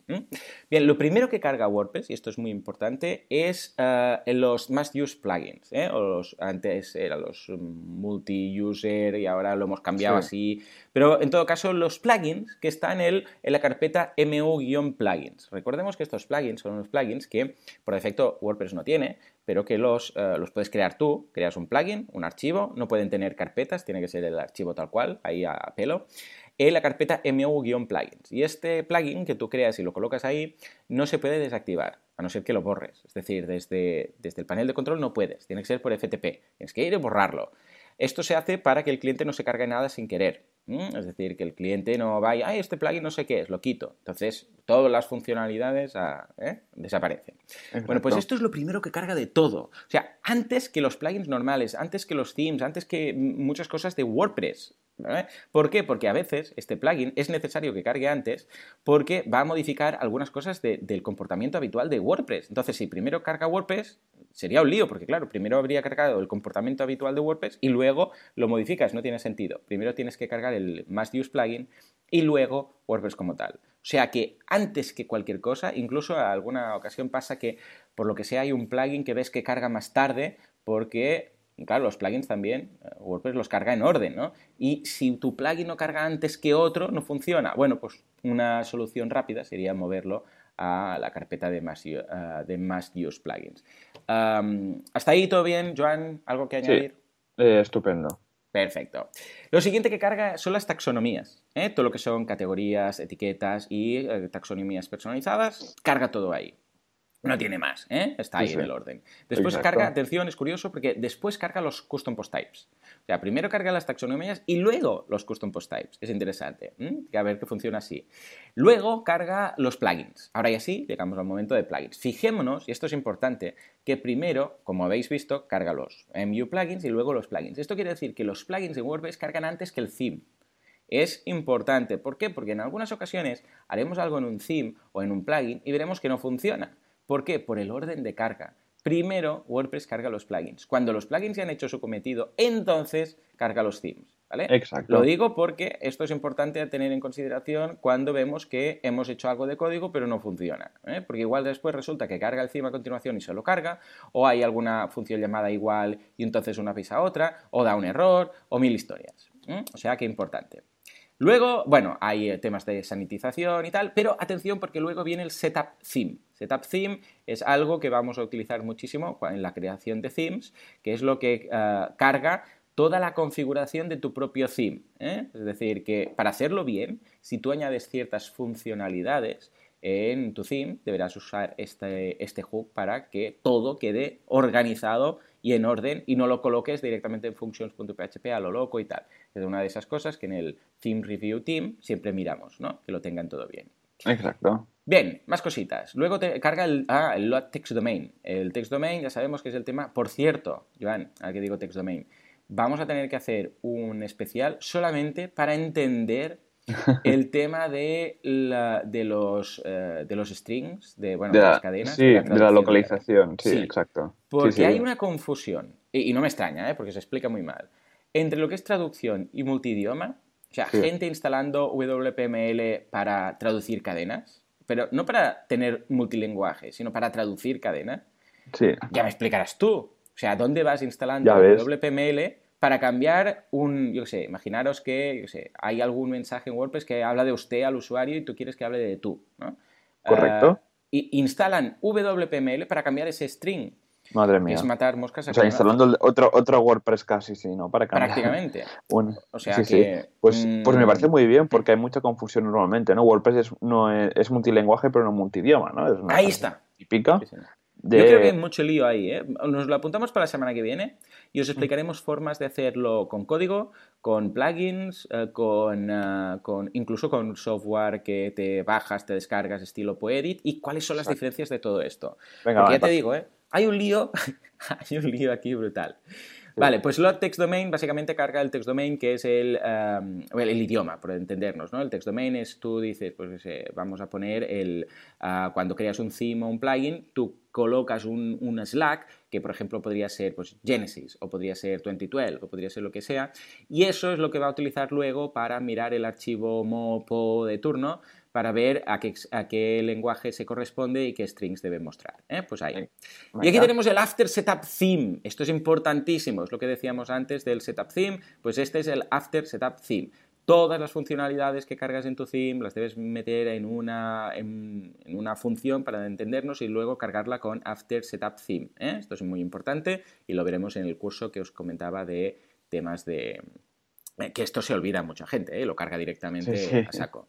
Speaker 2: Bien, lo primero que carga WordPress, y esto es muy importante, es uh, los must use plugins, o los, antes eran los multi-user y ahora lo hemos cambiado así, pero en todo caso los plugins que están en, en la carpeta mu-plugins. Recordemos que estos plugins son unos plugins que por defecto WordPress no tiene, pero que los, eh, los puedes crear tú. Creas un plugin, un archivo, no pueden tener carpetas, tiene que ser el archivo tal cual, ahí a pelo en la carpeta mu-plugins. Y este plugin que tú creas y lo colocas ahí no se puede desactivar, a no ser que lo borres. Es decir, desde, desde el panel de control no puedes, tiene que ser por FTP. Tienes que ir y borrarlo. Esto se hace para que el cliente no se cargue nada sin querer. Es decir, que el cliente no vaya, ay, este plugin no sé qué es, lo quito. Entonces, todas las funcionalidades ah, ¿eh? desaparecen. Bueno, pues esto es lo primero que carga de todo. O sea, antes que los plugins normales, antes que los themes, antes que muchas cosas de WordPress. ¿Por qué? Porque a veces este plugin es necesario que cargue antes porque va a modificar algunas cosas del comportamiento habitual de WordPress. Entonces, si primero carga WordPress, sería un lío, porque claro, primero habría cargado el comportamiento habitual de WordPress y luego lo modificas, no tiene sentido. Primero tienes que cargar el Must Use plugin y luego WordPress como tal. O sea que antes que cualquier cosa, incluso a alguna ocasión pasa que por lo que sea hay un plugin que ves que carga más tarde porque claro, los plugins también, eh, WordPress los carga en orden, ¿no? Y si tu plugin no carga antes que otro, no funciona. Bueno, pues una solución rápida sería moverlo a la carpeta de Must, uh, Use Plugins. ¿Hasta ahí todo bien, Joan? ¿Algo que añadir?
Speaker 1: Eh, estupendo.
Speaker 2: Perfecto. Lo siguiente que carga son las taxonomías. ¿eh? Todo lo que son categorías, etiquetas y eh, taxonomías personalizadas, carga todo ahí. No tiene más, ¿eh? está ahí en el orden. Después carga, atención, es curioso porque después carga los custom post types. O sea, primero carga las taxonomías y luego los custom post types. Es interesante, a ver que funciona así. Luego carga los plugins. Ahora y así llegamos al momento de plugins. Fijémonos, y esto es importante, que primero, como habéis visto, carga los MU plugins y luego los plugins. Esto quiere decir que los plugins de WordPress cargan antes que el theme. Es importante. ¿Por qué? Porque en algunas ocasiones haremos algo en un theme o en un plugin y veremos que no funciona. ¿Por qué? Por el orden de carga. Primero, WordPress carga los plugins. Cuando los plugins ya han hecho su cometido, entonces carga los themes. ¿Vale?
Speaker 1: Exacto.
Speaker 2: Lo digo porque esto es importante a tener en consideración cuando vemos que hemos hecho algo de código pero no funciona. ¿eh? Porque igual después resulta que carga el theme a continuación y se lo carga, o hay alguna función llamada igual y entonces una pisa a otra, o da un error, o mil historias. ¿eh? O sea que importante. Luego, bueno, hay eh, temas de sanitización y tal, pero atención porque luego viene el setup theme. Setup theme es algo que vamos a utilizar muchísimo en la creación de themes, que es lo que eh, carga toda la configuración de tu propio theme. ¿eh? Es decir, que para hacerlo bien, si tú añades ciertas funcionalidades, en tu theme deberás usar este, este hook para que todo quede organizado y en orden y no lo coloques directamente en functions.php a lo loco y tal. Es una de esas cosas que en el Theme Review Team siempre miramos, ¿no? Que lo tengan todo bien.
Speaker 1: Exacto.
Speaker 2: Bien, más cositas. Luego te carga el, ah, el text domain. El text domain ya sabemos que es el tema. Por cierto, Joan, al que digo text domain, vamos a tener que hacer un especial solamente para entender el (laughs) tema de, de, los, eh, de los strings, de, bueno, las cadenas.
Speaker 1: Sí, de la, localización, sí, exacto.
Speaker 2: Porque hay una confusión, y, no me extraña, ¿eh? porque se explica muy mal, entre lo que es traducción y multidioma. O sea, gente instalando WPML para traducir cadenas, pero no para tener multilinguaje, sino para traducir cadenas.
Speaker 1: Sí.
Speaker 2: Ya me explicarás tú. O sea, ¿dónde vas instalando WPML para cambiar un, yo sé, imaginaros que, yo sé, hay algún mensaje en WordPress que habla de usted al usuario y tú quieres que hable de tú, ¿no?
Speaker 1: Correcto.
Speaker 2: y instalan WPML para cambiar ese string.
Speaker 1: Madre mía.
Speaker 2: Es matar moscas.
Speaker 1: O sea, instalando otro, otro WordPress casi, sí, ¿no? Para cambiar.
Speaker 2: Prácticamente. (laughs)
Speaker 1: Bueno, o sea que, Pues, pues me parece mm, muy bien porque hay mucha confusión normalmente, ¿no? WordPress es, no es, es multilenguaje pero no multidioma, ¿no? Es
Speaker 2: Ahí está.
Speaker 1: Típica.
Speaker 2: Yo creo que hay mucho lío ahí, ¿eh? Nos lo apuntamos para la semana que viene y os explicaremos formas de hacerlo con código, con plugins, eh, con, eh, con, incluso con software que te bajas, te descargas estilo Poedit y cuáles son las diferencias de todo esto. Venga, Porque ya te digo, ¿eh? Hay un lío, (laughs) hay un lío aquí brutal. Vale, pues load text domain básicamente carga el text domain que es el, el, idioma, por entendernos, ¿no? El text domain es tú dices, pues vamos a poner el, ah, cuando creas un theme o un plugin, tú colocas un, un, Slack que por ejemplo podría ser pues, Genesis o podría ser 2012 o podría ser lo que sea y eso es lo que va a utilizar luego para mirar el archivo mopo de turno para ver a qué, a qué lenguaje se corresponde y qué strings debe mostrar. ¿eh? Pues ahí. Y aquí tenemos el After Setup Theme. Esto es importantísimo, es lo que decíamos antes del Setup Theme, pues este es el After Setup Theme. Todas las funcionalidades que cargas en tu theme las debes meter en una, en, una función para entendernos y luego cargarla con After Setup Theme. ¿eh? Esto es muy importante y lo veremos en el curso que os comentaba de temas de... Eh, que esto se olvida a mucha gente, lo carga directamente a saco.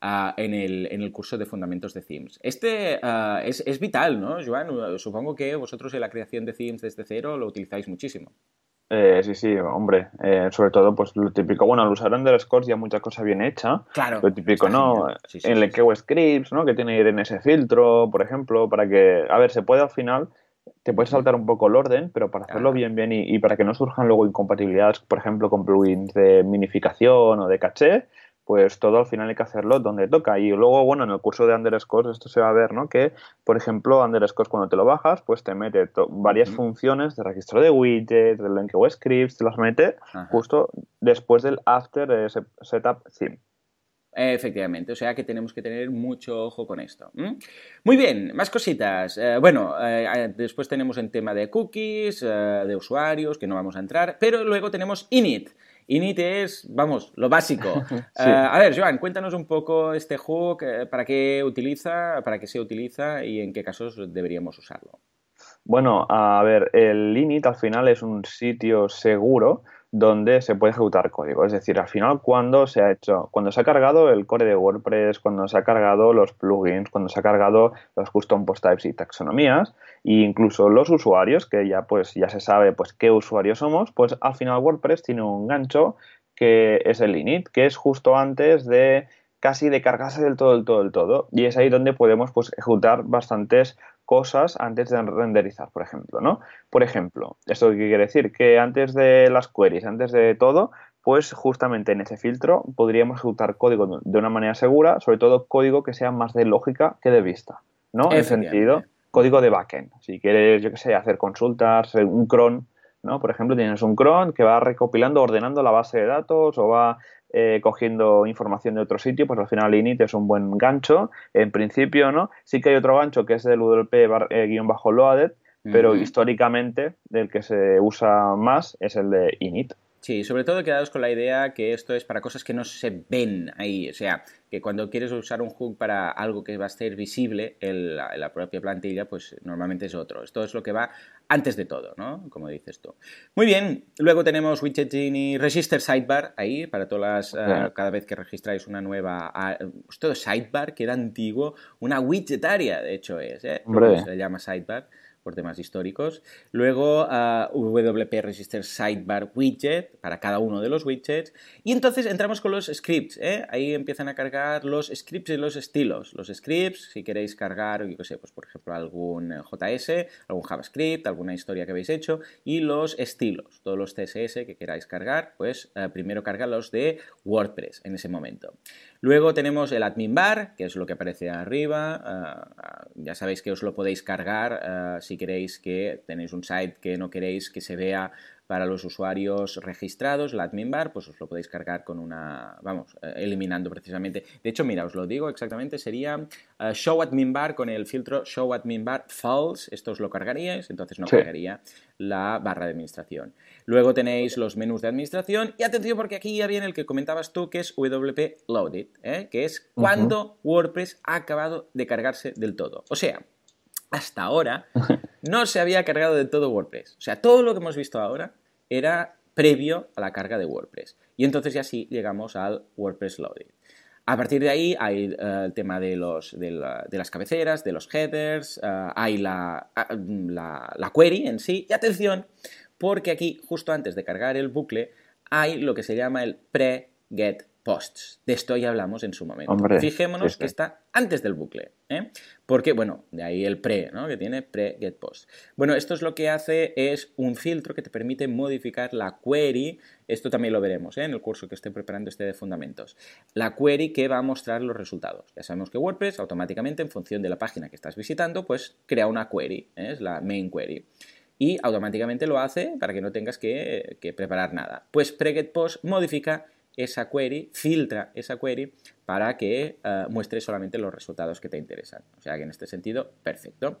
Speaker 2: Ah, en, el, en, el, curso de Fundamentos de Themes. Este ah, es, es, vital, ¿no, Joan? Supongo que vosotros en la creación de themes desde cero lo utilizáis muchísimo.
Speaker 1: Eh, sí, sí, hombre, eh, sobre todo pues lo típico, bueno, al usar underscores ya mucha cosa bien hecha,
Speaker 2: claro,
Speaker 1: lo típico, ¿no? en el KW Scripts, ¿no? Que tiene DNS filtro, por ejemplo, para que, a ver, se puede al final, te puedes saltar un poco el orden, pero para hacerlo bien, bien y, y, para que no surjan luego incompatibilidades, por ejemplo, con plugins de minificación o de caché, pues todo al final hay que hacerlo donde toca. Y luego, bueno, en el curso de underscores esto se va a ver, ¿no? Que, por ejemplo, underscores cuando te lo bajas, pues te mete varias funciones de registro de widgets, del link o scripts, te las mete justo después del after setup theme.
Speaker 2: Efectivamente, o sea que tenemos que tener mucho ojo con esto. Muy bien, más cositas. Eh, bueno, eh, después tenemos el tema de cookies, eh, de usuarios, que no vamos a entrar, pero luego tenemos init. Init es, vamos, lo básico. (laughs) Eh, a ver, Joan, cuéntanos un poco este hook, eh, para qué utiliza, para qué se utiliza y en qué casos deberíamos usarlo.
Speaker 1: Bueno, a ver, el init al final es un sitio seguro donde se puede ejecutar código. Es decir, al final cuando se ha hecho, cuando se ha cargado el core de WordPress, cuando se ha cargado los plugins, cuando se ha cargado los custom post types y taxonomías, e incluso los usuarios, que ya pues ya se sabe pues qué usuarios somos, pues al final WordPress tiene un gancho que es el init, que es justo antes de casi de cargarse del todo, del todo, del todo. Y es ahí donde podemos pues, ejecutar bastantes cosas antes de renderizar, por ejemplo, ¿no? Por ejemplo, ¿esto qué quiere decir? Que antes de las queries, antes de todo, pues justamente en ese filtro podríamos ejecutar código de una manera segura, sobre todo código que sea más de lógica que de vista, ¿no? En sentido, código de backend. Si quieres, yo qué sé, hacer consultas, un cron, ¿no? Por ejemplo, tienes un cron que va recopilando, ordenando la base de datos o va eh, cogiendo información de otro sitio, pues al final init es un buen gancho, en principio, ¿no? Sí que hay otro gancho que es el UDP-loaded, pero históricamente el que se usa más es el de init.
Speaker 2: Sí, sobre todo quedados con la idea que esto es para cosas que no se ven ahí. O sea, que cuando quieres usar un hook para algo que va a ser visible en la, propia plantilla, pues normalmente es otro. Esto es lo que va antes de todo, ¿no? Como dices tú. Muy bien, luego tenemos widgeting y register sidebar ahí para todas las... Eh, cada vez que registráis una nueva... Pues todo sidebar queda antiguo. Una widgetaria, de hecho, es, ¿eh? Se llama sidebar por temas históricos. Luego WP Register Sidebar Widget para cada uno de los widgets. Y entonces entramos con los scripts. ¿eh? Ahí empiezan a cargar los scripts y los estilos. Los scripts, si queréis cargar, yo sé, pues por ejemplo algún JS, algún JavaScript, alguna historia que habéis hecho. Y los estilos, todos los CSS que queráis cargar, pues uh, primero carga los de WordPress en ese momento. Luego tenemos el admin bar, que es lo que aparece arriba. Uh, ya sabéis que os lo podéis cargar si queréis que tenéis un site que no queréis que se vea para los usuarios registrados, la admin bar, pues os lo podéis cargar con una, vamos, eh, eliminando precisamente. De hecho, mira, os lo digo exactamente, sería eh, show admin bar con el filtro show admin bar false, esto os lo cargaríais, entonces no cargaría la barra de administración. Luego tenéis los menús de administración y atención porque aquí ya viene el que comentabas tú, que es WP Loaded, ¿eh? que es cuando WordPress ha acabado de cargarse del todo. O sea, hasta ahora (laughs) no se había cargado de todo WordPress. O sea, todo lo que hemos visto ahora era previo a la carga de WordPress. Y entonces ya sí llegamos al WordPress Loading. A partir de ahí hay eh, el tema de, los, de, las cabeceras, de los headers, eh, hay la, la, la, query en sí. Y atención, porque aquí, justo antes de cargar el bucle, hay lo que se llama el pre-get posts. De esto ya hablamos en su momento. Fijémonos que está antes del bucle. ¿eh? Porque, bueno, de ahí el pre, ¿no? Que tiene pre-get post. Bueno, esto es lo que hace es un filtro que te permite modificar la query. Esto también lo veremos ¿eh? en el curso que estoy preparando este de fundamentos. La query que va a mostrar los resultados. Ya sabemos que WordPress automáticamente, en función de la página que estás visitando, pues crea una query. ¿eh? Es la main query y automáticamente lo hace para que no tengas que, que preparar nada. Pues pre-get-post modifica esa query, filtra esa query para que eh, muestre solamente los resultados que te interesan. O sea que en este sentido, perfecto.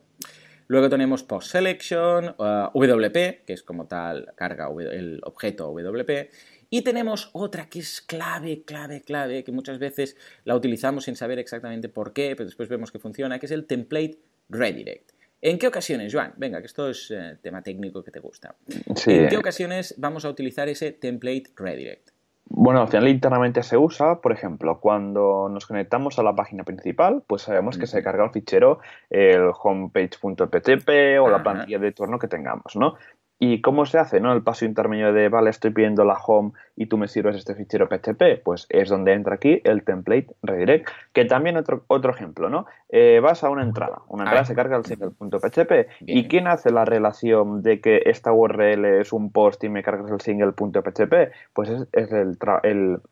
Speaker 2: Luego tenemos post selection, eh, WP, que es como tal carga el objeto WP. Y tenemos otra que es clave, clave, clave, que muchas veces la utilizamos sin saber exactamente por qué, pero después vemos que funciona, que es el template redirect. ¿En qué ocasiones, Joan? Venga, que esto es eh, tema técnico que te gusta. ¿En qué ocasiones vamos a utilizar ese template redirect?
Speaker 1: Bueno, al final internamente se usa, por ejemplo, cuando nos conectamos a la página principal, pues sabemos que se carga el fichero el homepage.ptp o la plantilla de turno que tengamos, ¿no? ¿Y cómo se hace, no? El paso intermedio de, vale, estoy pidiendo la home y tú me sirves este fichero PHP, pues es donde entra aquí el template redirect, que también otro, otro ejemplo, ¿no? Eh, vas a una entrada, una entrada se carga el single.php y ¿quién hace la relación de que esta URL es un post y me cargas el single.php? Pues es, el,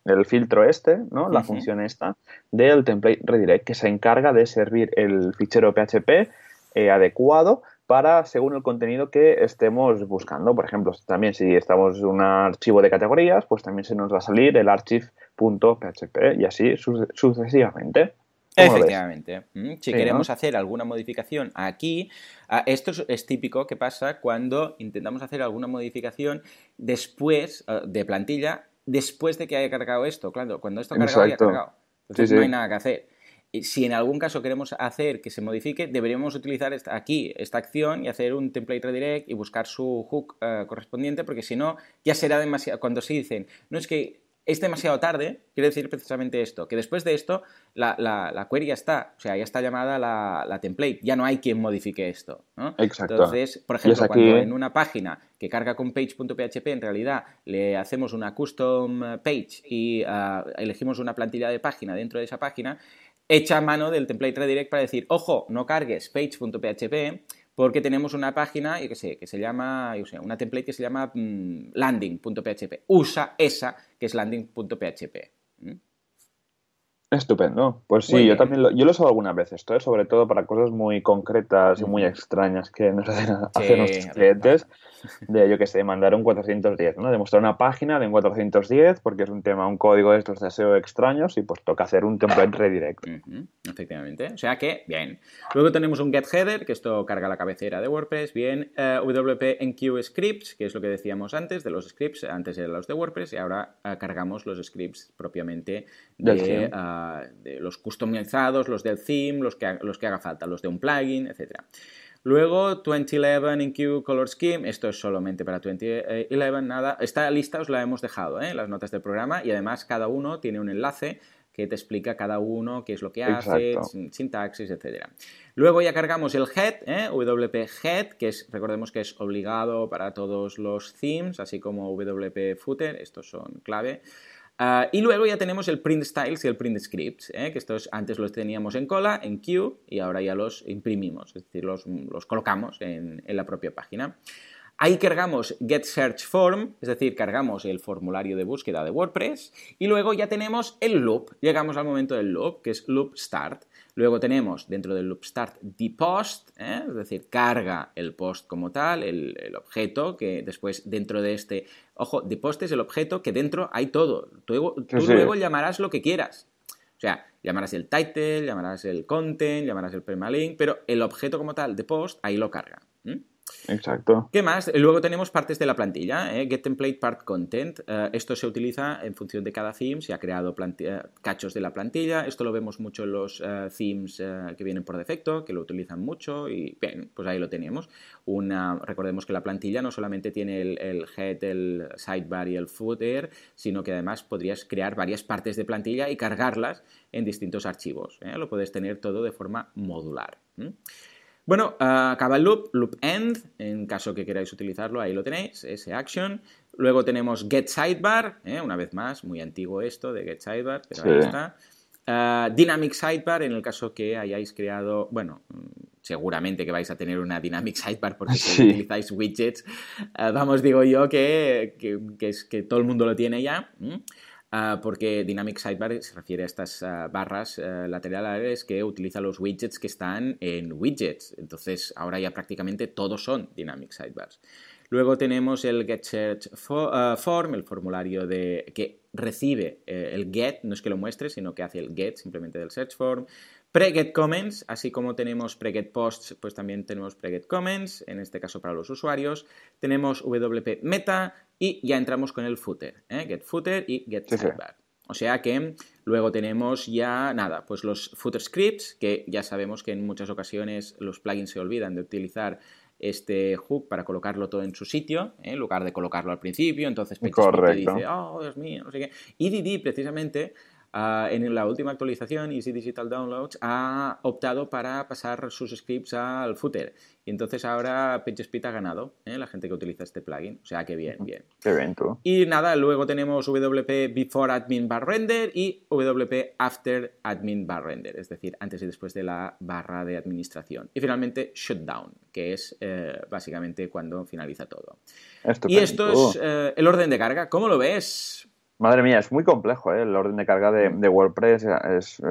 Speaker 1: el, filtro este, ¿no? La función esta del template redirect que se encarga de servir el fichero PHP eh, adecuado para según el contenido que estemos buscando. Por ejemplo, también si estamos en un archivo de categorías, pues también se nos va a salir el archive.php y así sucesivamente.
Speaker 2: Efectivamente. Mm, si queremos hacer alguna modificación aquí, ah, esto es, típico que pasa cuando intentamos hacer alguna modificación después ah, de plantilla, después de que haya cargado esto. Claro, cuando esto ha cargado, ya ha cargado. Entonces no hay nada que hacer si en algún caso queremos hacer que se modifique, deberíamos utilizar aquí esta acción y hacer un template redirect y buscar su hook eh, correspondiente, porque si no, ya será demasiado. Cuando se dicen, no es que es demasiado tarde, quiere decir precisamente esto, que después de esto la, la, query ya está, o sea, ya está llamada la, template, ya no hay quien modifique esto.
Speaker 1: Exacto.
Speaker 2: Entonces, por ejemplo, cuando en una página que carga con page.php, en realidad le hacemos una custom page y ah, elegimos una plantilla de página dentro de esa página, echa mano del template redirect para decir, ojo, no cargues page.php porque tenemos una página que se llama, yo sé, una template que se llama mm, landing.php. Usa esa que es landing.php.
Speaker 1: Estupendo. Pues sí, yo también lo, yo lo uso algunas veces, esto es sobre todo para cosas muy concretas y muy extrañas que nos (laughs) hacen, nuestros clientes. De, yo que sé, mandar un 410, ¿no? De mostrar una página de un 410 porque es un tema, un código de estos de SEO extraños y pues toca hacer un template redirect.
Speaker 2: Efectivamente. O sea que, bien. Luego tenemos un get header, que esto carga la cabecera de WordPress. Bien, uh, eh, WP Enqueue scripts, que es lo que decíamos antes de los scripts. Antes eran los de WordPress y ahora eh, cargamos los scripts propiamente de, de los customizados, los del theme, los que, los que haga falta, los de un plugin, etc. Luego, 2011 InQ Color Scheme, esto es solamente para 2011, nada. Esta lista os la hemos dejado ¿eh? en las notas del programa y además cada uno tiene un enlace que te explica cada uno qué es lo que hace, sintaxis, etc. Luego ya cargamos el head, ¿eh? WP head, que es, recordemos que es obligado para todos los themes, así como WP footer, estos son clave. Ah, y luego ya tenemos el print styles y el print scripts, ¿eh? que estos antes los teníamos en cola, en queue, y ahora ya los imprimimos, es decir, los, colocamos en, la propia página. Ahí cargamos Get Search Form, es decir, cargamos el formulario de búsqueda de WordPress y luego ya tenemos el loop. Llegamos al momento del loop, que es loop start. Luego tenemos dentro del loop start the post, ¿eh? es decir, carga el post como tal, el, objeto, que después dentro de este, ojo, the post es el objeto que dentro hay todo. Tú, luego llamarás lo que quieras. O sea, llamarás el title, llamarás el content, llamarás el permalink, pero el objeto como tal de post ahí lo carga.
Speaker 1: Exacto.
Speaker 2: ¿Qué más? Luego tenemos partes de la plantilla, ¿eh? Get Template Part Content. Eh, esto se utiliza en función de cada theme, se ha creado cachos de la plantilla. Esto lo vemos mucho en los eh, themes que vienen por defecto, que lo utilizan mucho y bien, pues ahí lo tenemos. Una, recordemos que la plantilla no solamente tiene el, head, el sidebar y el footer, sino que además podrías crear varias partes de plantilla y cargarlas en distintos archivos. Lo puedes tener todo de forma modular. Bueno, acaba el loop, loop end, en caso que queráis utilizarlo, ahí lo tenéis, ese action. Luego tenemos get sidebar, ¿eh? una vez más, muy antiguo esto de get sidebar, pero ahí está. Ah, dynamic sidebar, en el caso que hayáis creado, bueno, seguramente que vais a tener una dynamic sidebar porque si (laughs) utilizáis widgets, ah, vamos, digo yo que, es que todo el mundo lo tiene ya. Ah, porque Dynamic Sidebar se refiere a estas ah, barras uh, laterales que utilizan los widgets que están en widgets. Entonces, ahora ya prácticamente todos son Dynamic Sidebars. Luego tenemos el Get Search Form, el formulario de, que recibe eh, el get, no es que lo muestre, sino que hace el get simplemente del Search Form. Pre-get comments, así como tenemos pre-get posts, pues también tenemos pre-get comments, en este caso para los usuarios. Tenemos WP meta y ya entramos con el footer, ¿eh? get footer y get sidebar. O sea que luego tenemos ya nada, pues los footer scripts, que ya sabemos que en muchas ocasiones los plugins se olvidan de utilizar este hook para colocarlo todo en su sitio, ¿eh? en lugar de colocarlo al principio. Entonces
Speaker 1: Correcto.
Speaker 2: dice, oh, Dios mío, no sé qué. Y Didi, precisamente, Ah, en la última actualización, Easy Digital Downloads ha optado para pasar sus scripts al footer. Y entonces ahora PageSpeed ha ganado, ¿eh? la gente que utiliza este plugin. O sea que bien, bien.
Speaker 1: Qué evento.
Speaker 2: Y nada, luego tenemos WP Before Admin Bar Render y WP After Admin Bar Render, es decir, antes y después de la barra de administración. Y finalmente Shutdown, que es eh, básicamente cuando finaliza todo. Y esto es eh, el orden de carga. ¿Cómo lo ves?
Speaker 1: Madre mía, es muy complejo ¿eh? el orden de carga de, WordPress.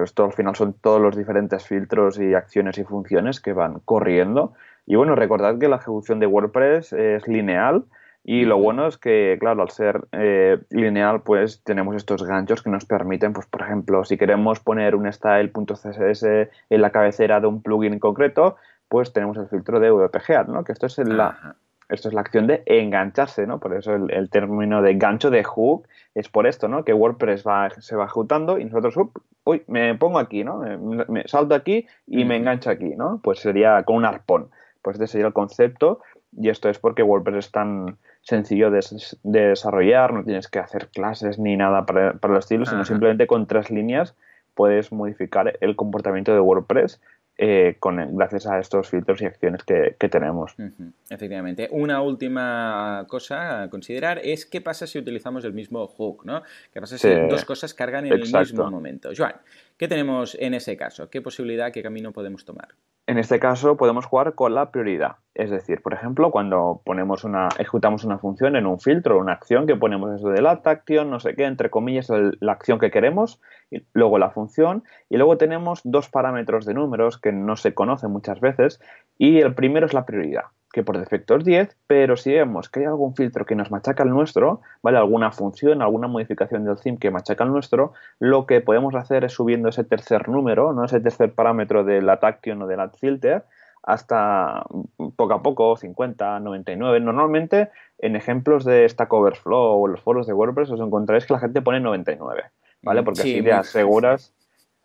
Speaker 1: esto al final son todos los diferentes filtros y acciones y funciones que van corriendo. Y bueno, recordad que la ejecución de WordPress es lineal y lo bueno es que, claro, al ser eh, lineal, pues tenemos estos ganchos que nos permiten, pues por ejemplo, si queremos poner un style.css en la cabecera de un plugin en concreto, pues tenemos el filtro de WPGAD, ¿no? Que esto es la, esto es la acción de engancharse, ¿no? Por eso el, término de gancho de hook es por esto, ¿no? Que WordPress va, se va ejecutando y nosotros, uy, me pongo aquí, ¿no? Me, salto aquí y me engancho aquí, ¿no? Pues sería con un arpón. Pues este sería el concepto y esto es porque WordPress es tan sencillo de, desarrollar, no tienes que hacer clases ni nada para, para el estilo, sino simplemente con tres líneas puedes modificar el comportamiento de WordPress eh, con, gracias a estos filtros y acciones que, tenemos.
Speaker 2: Efectivamente. Una última cosa a considerar es qué pasa si utilizamos el mismo hook, ¿no? ¿Qué pasa si dos cosas cargan en el mismo momento? Joan, ¿qué tenemos en ese caso? ¿Qué posibilidad, qué camino podemos tomar?
Speaker 1: En este caso podemos jugar con la prioridad. Es decir, por ejemplo, cuando ponemos una, ejecutamos una función en un filtro, una acción que ponemos eso de la action, no sé qué, entre comillas, la acción que queremos, y luego la función, y luego tenemos dos parámetros de números que no se conocen muchas veces, y el primero es la prioridad que por defecto es 10, pero si vemos que hay algún filtro que nos machaca el nuestro, ¿vale? Alguna función, alguna modificación del theme que machaca el nuestro, lo que podemos hacer es subiendo ese tercer número, ¿no? Ese tercer parámetro del action o del add filter, hasta poco a poco, 50, 99. Normalmente, en ejemplos de Stack Overflow o los foros de WordPress, os encontráis que la gente pone 99, ¿vale? Porque así te aseguras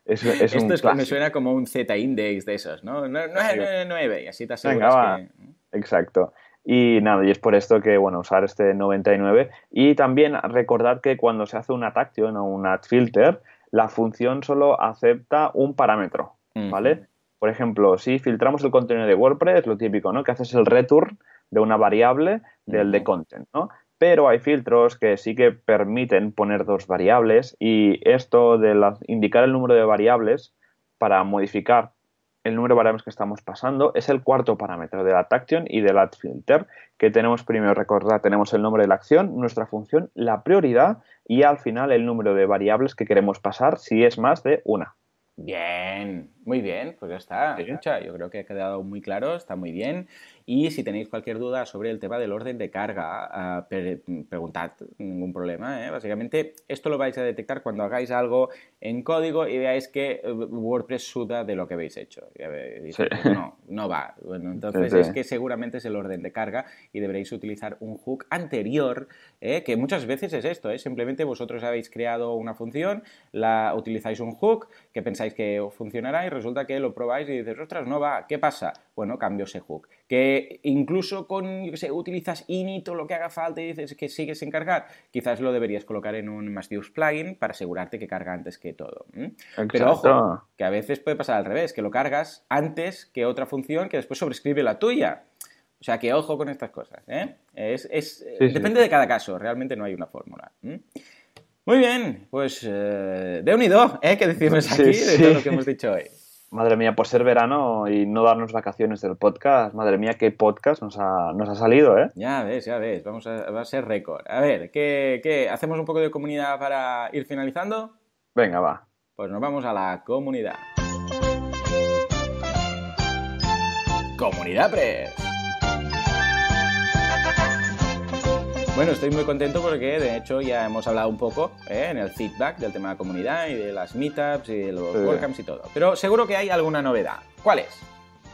Speaker 2: es, es Esto es, me suena como un Z-index de esos, ¿no? 9, y así te aseguras
Speaker 1: que... Exacto. Y nada, y es por esto que, bueno, usar este 99. Y también recordar que cuando se hace un action o un add filter, la función solo acepta un parámetro, ¿vale? Por ejemplo, si filtramos el contenido de WordPress, lo típico, ¿no? Que haces el return de una variable del de content, ¿no? pero hay filtros que sí que permiten poner dos variables y esto de indicar el número de variables para modificar el número de variables que estamos pasando. Es el cuarto parámetro de la action y del add filter que tenemos primero recordar tenemos el nombre de la acción nuestra función la prioridad y al final el número de variables que queremos pasar si es más de una.
Speaker 2: Bien, muy bien, pues ya está. yo creo que ha quedado muy claro, está muy bien. Y si tenéis cualquier duda sobre el tema del orden de carga, ah, preguntad, ningún problema. ¿eh? Básicamente, esto lo vais a detectar cuando hagáis algo en código y veáis que eh, WordPress suda de lo que habéis hecho. Pues no, no va. Bueno, entonces es que seguramente es el orden de carga y deberéis utilizar un hook anterior, ¿eh? que muchas veces es esto, simplemente vosotros habéis creado una función, la utilizáis un hook que pensáis que funcionará y resulta que lo probáis y dices, ostras, no va, ¿qué pasa? Bueno, cambio ese hook. Que incluso con, yo sé, utilizas init o lo que haga falta y dices que sigues sin cargar, quizás lo deberías colocar en un Mastius plugin para asegurarte que carga antes que todo. Pero ojo, que a veces puede pasar al revés, que lo cargas antes que otra función que después sobrescribe la tuya. O sea que ojo con estas cosas. ¿eh? Es, depende de cada caso, realmente no hay una fórmula. Muy bien, pues eh, de unido, ¿eh? ¿Qué decimos aquí de todo lo que hemos dicho hoy?
Speaker 1: Madre mía, por ser verano y no darnos vacaciones del podcast, madre mía, qué podcast nos ha, nos ha salido, ¿eh?
Speaker 2: Ya ves, ya ves, vamos a, va a ser récord. A ver, ¿qué, ¿qué? ¿Hacemos un poco de comunidad para ir finalizando?
Speaker 1: Venga, va.
Speaker 2: Pues nos vamos a la comunidad. Comunidad Press. Bueno, estoy muy contento porque de hecho ya hemos hablado un poco ¿eh? en el feedback del tema de la comunidad y de las meetups y de los sí. y todo. Pero seguro que hay alguna novedad. ¿Cuál es?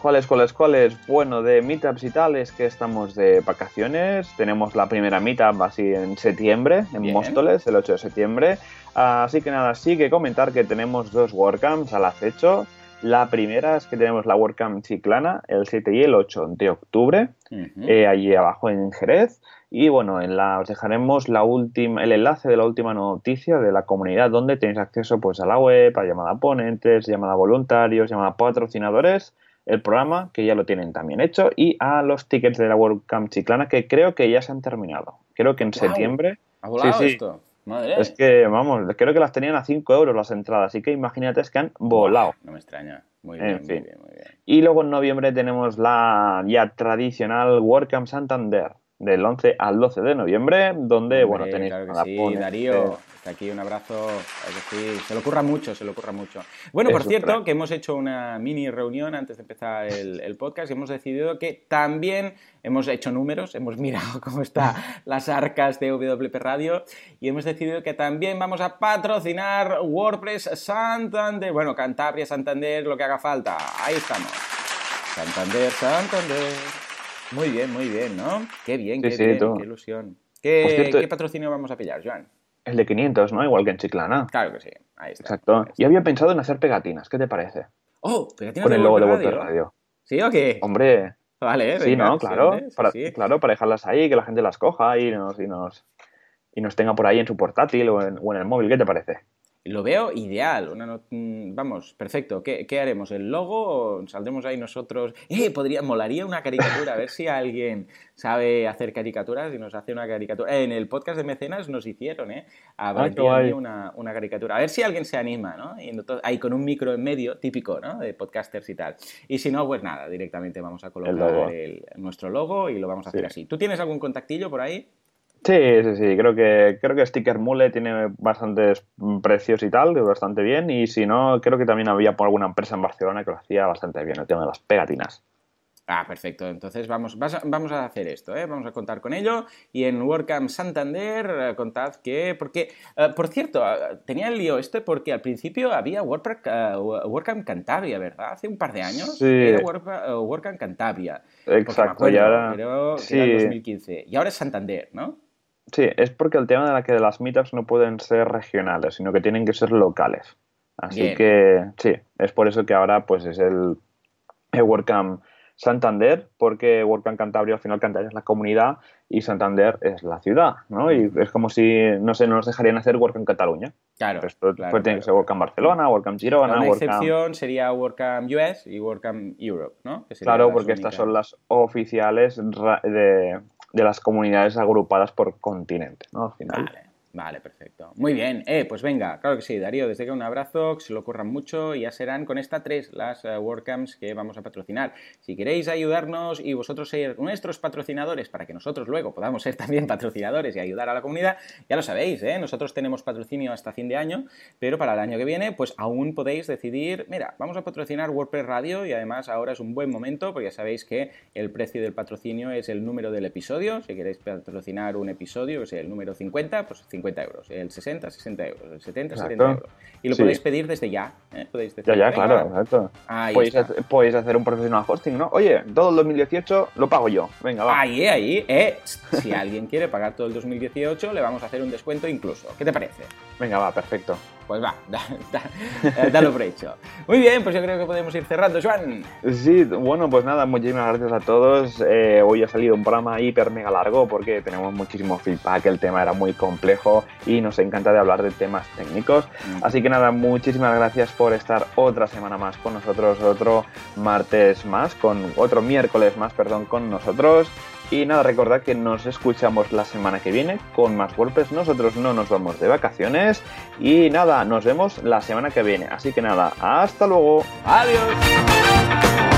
Speaker 1: ¿Cuál es, cuál es, cuál es? Bueno, de meetups y tal es que estamos de vacaciones. Tenemos la primera meetup así en septiembre, en Móstoles, el 8 de septiembre. Así que nada, sí que comentar que tenemos dos WordCamps al acecho. La primera es que tenemos la WordCamp Chiclana el 7 y el 8 de octubre, eh, allí abajo en Jerez. Y bueno, en la, os dejaremos la última, el enlace de la última noticia de la comunidad donde tenéis acceso pues a la web, a llamada a ponentes, llamada a voluntarios, llamada a patrocinadores, el programa que ya lo tienen también hecho y a los tickets de la WordCamp Chiclana que creo que ya se han terminado. Creo que en septiembre.
Speaker 2: ¿Ha volado esto? Madre.
Speaker 1: Es que, vamos, creo que las tenían a 5 euros las entradas, así que imagínate es que han volado.
Speaker 2: No me extraña. Muy bien, muy bien, muy bien.
Speaker 1: Y luego en noviembre tenemos la ya tradicional WordCamp Santander del 11 al 12 de noviembre, donde, bueno, tenéis
Speaker 2: claro sí, Darío, aquí un abrazo, se le ocurra mucho, se le ocurra mucho. Bueno, por cierto, que hemos hecho una mini reunión antes de empezar el, podcast y hemos decidido que también hemos hecho números, hemos mirado (laughs) cómo están las arcas de WP Radio y hemos decidido que también vamos a patrocinar WordPress Santander, bueno, Cantabria, Santander, lo que haga falta, ahí estamos. Santander, Santander. Muy bien, muy bien, ¿no? Qué bien, qué, bien qué ilusión. ¿Qué, patrocinio vamos a pillar, Joan?
Speaker 1: El de 500, ¿no? Igual que en Chiclana.
Speaker 2: Claro que sí, ahí está.
Speaker 1: Exacto. Y había pensado en hacer pegatinas, ¿qué te parece?
Speaker 2: Oh, pegatinas
Speaker 1: Con el logo de Voto Radio.
Speaker 2: ¿Sí o qué?
Speaker 1: Hombre.
Speaker 2: Vale,
Speaker 1: Sí, ¿no? Claro. para, Claro, para dejarlas ahí, que la gente las coja y nos, y nos, y nos tenga por ahí en su portátil o en, o en el móvil. ¿Qué te parece?
Speaker 2: Lo veo ideal. Mm, vamos, perfecto. ¿Qué, haremos? ¿El logo? ¿Saldremos ahí nosotros? ¡Eh! Podría, molaría una caricatura. A ver si alguien sabe hacer caricaturas y nos hace una caricatura. en el podcast de Mecenas nos hicieron, ¿eh? A ah, una, una, caricatura. A ver si alguien se anima, ¿no? Y ahí con un micro en medio, típico, ¿no? De podcasters y tal. Y si no, pues nada, directamente vamos a colocar nuestro logo y lo vamos a hacer así. ¿Tú tienes algún contactillo por ahí?
Speaker 1: Sí, sí, sí, creo que, creo que Sticker Mule tiene bastantes precios y tal, bastante bien, y si no, creo que también había por alguna empresa en Barcelona que lo hacía bastante bien, el tema de las pegatinas.
Speaker 2: Ah, perfecto. Entonces vamos, vamos a hacer esto, ¿eh? vamos a contar con ello. Y en WordCamp Santander, eh, contad que, porque, eh, por cierto, eh, tenía el lío este porque al principio había WordCamp Cantabria, ¿verdad? Hace un par de años
Speaker 1: sí.
Speaker 2: era WordCamp Cantabria.
Speaker 1: Exacto, y ahora...
Speaker 2: Pero sí. era 2015. Y ahora es Santander, ¿no?
Speaker 1: Sí, es porque el tema de la que las meetups no pueden ser regionales, sino que tienen que ser locales. Así que sí, es por eso que ahora pues es el, el WordCamp Santander, porque WordCamp Cantabria al final Cantabria es la comunidad y Santander es la ciudad, ¿no? Y es como si, no sé, no nos dejarían hacer WordCamp Cataluña.
Speaker 2: Claro.
Speaker 1: Pues, pues tiene que ser WordCamp Barcelona, WordCamp Girona,
Speaker 2: La excepción sería WordCamp US y WordCamp Europe, ¿no?
Speaker 1: claro, porque estas son las oficiales de, de, las comunidades agrupadas por continente, ¿no? Al final.
Speaker 2: Perfecto. Muy bien. Eh, pues venga, claro que sí, Darío, desde que un abrazo, que se lo ocurran mucho y ya serán con esta tres las uh, WordCamps que vamos a patrocinar. Si queréis ayudarnos y vosotros ser nuestros patrocinadores para que nosotros luego podamos ser (laughs) también patrocinadores y ayudar a la comunidad, ya lo sabéis, ¿eh? Nosotros tenemos patrocinio hasta fin de año, pero para el año que viene, pues aún podéis decidir, mira, vamos a patrocinar WordPress Radio y además ahora es un buen momento porque ya sabéis que el precio del patrocinio es el número del episodio. Si queréis patrocinar un episodio, que es el número 50, pues 50 euros, el 60, 60 euros, el 70, 70 euros. Y lo podéis pedir desde ya. ¿eh? Podéis
Speaker 1: decir, ya, ya, claro, exacto. Podéis hacer, podéis hacer, un profesional hosting, ¿no? Oye, todo el 2018 lo pago yo. Venga, va.
Speaker 2: Ahí, ahí, eh. Si alguien quiere pagar todo el 2018, le vamos a hacer un descuento incluso. ¿Qué te parece?
Speaker 1: Venga, va, perfecto.
Speaker 2: Pues va, (laughs) da, da, dalo por hecho. Muy bien, pues yo creo que podemos ir cerrando, Joan.
Speaker 1: Sí, bueno, pues nada, muchísimas gracias a todos. Eh, hoy ha salido un programa hiper mega largo porque tenemos muchísimo feedback, el tema era muy complejo y nos encanta de hablar de temas técnicos. Mm. Así que nada, muchísimas gracias por estar otra semana más con nosotros, otro martes más, con otro miércoles más, perdón, con nosotros. Y nada, recordad que nos escuchamos la semana que viene con más golpes. Nosotros no nos vamos de vacaciones. Y nada, nos vemos la semana que viene. Así que nada, hasta luego.
Speaker 2: Adiós.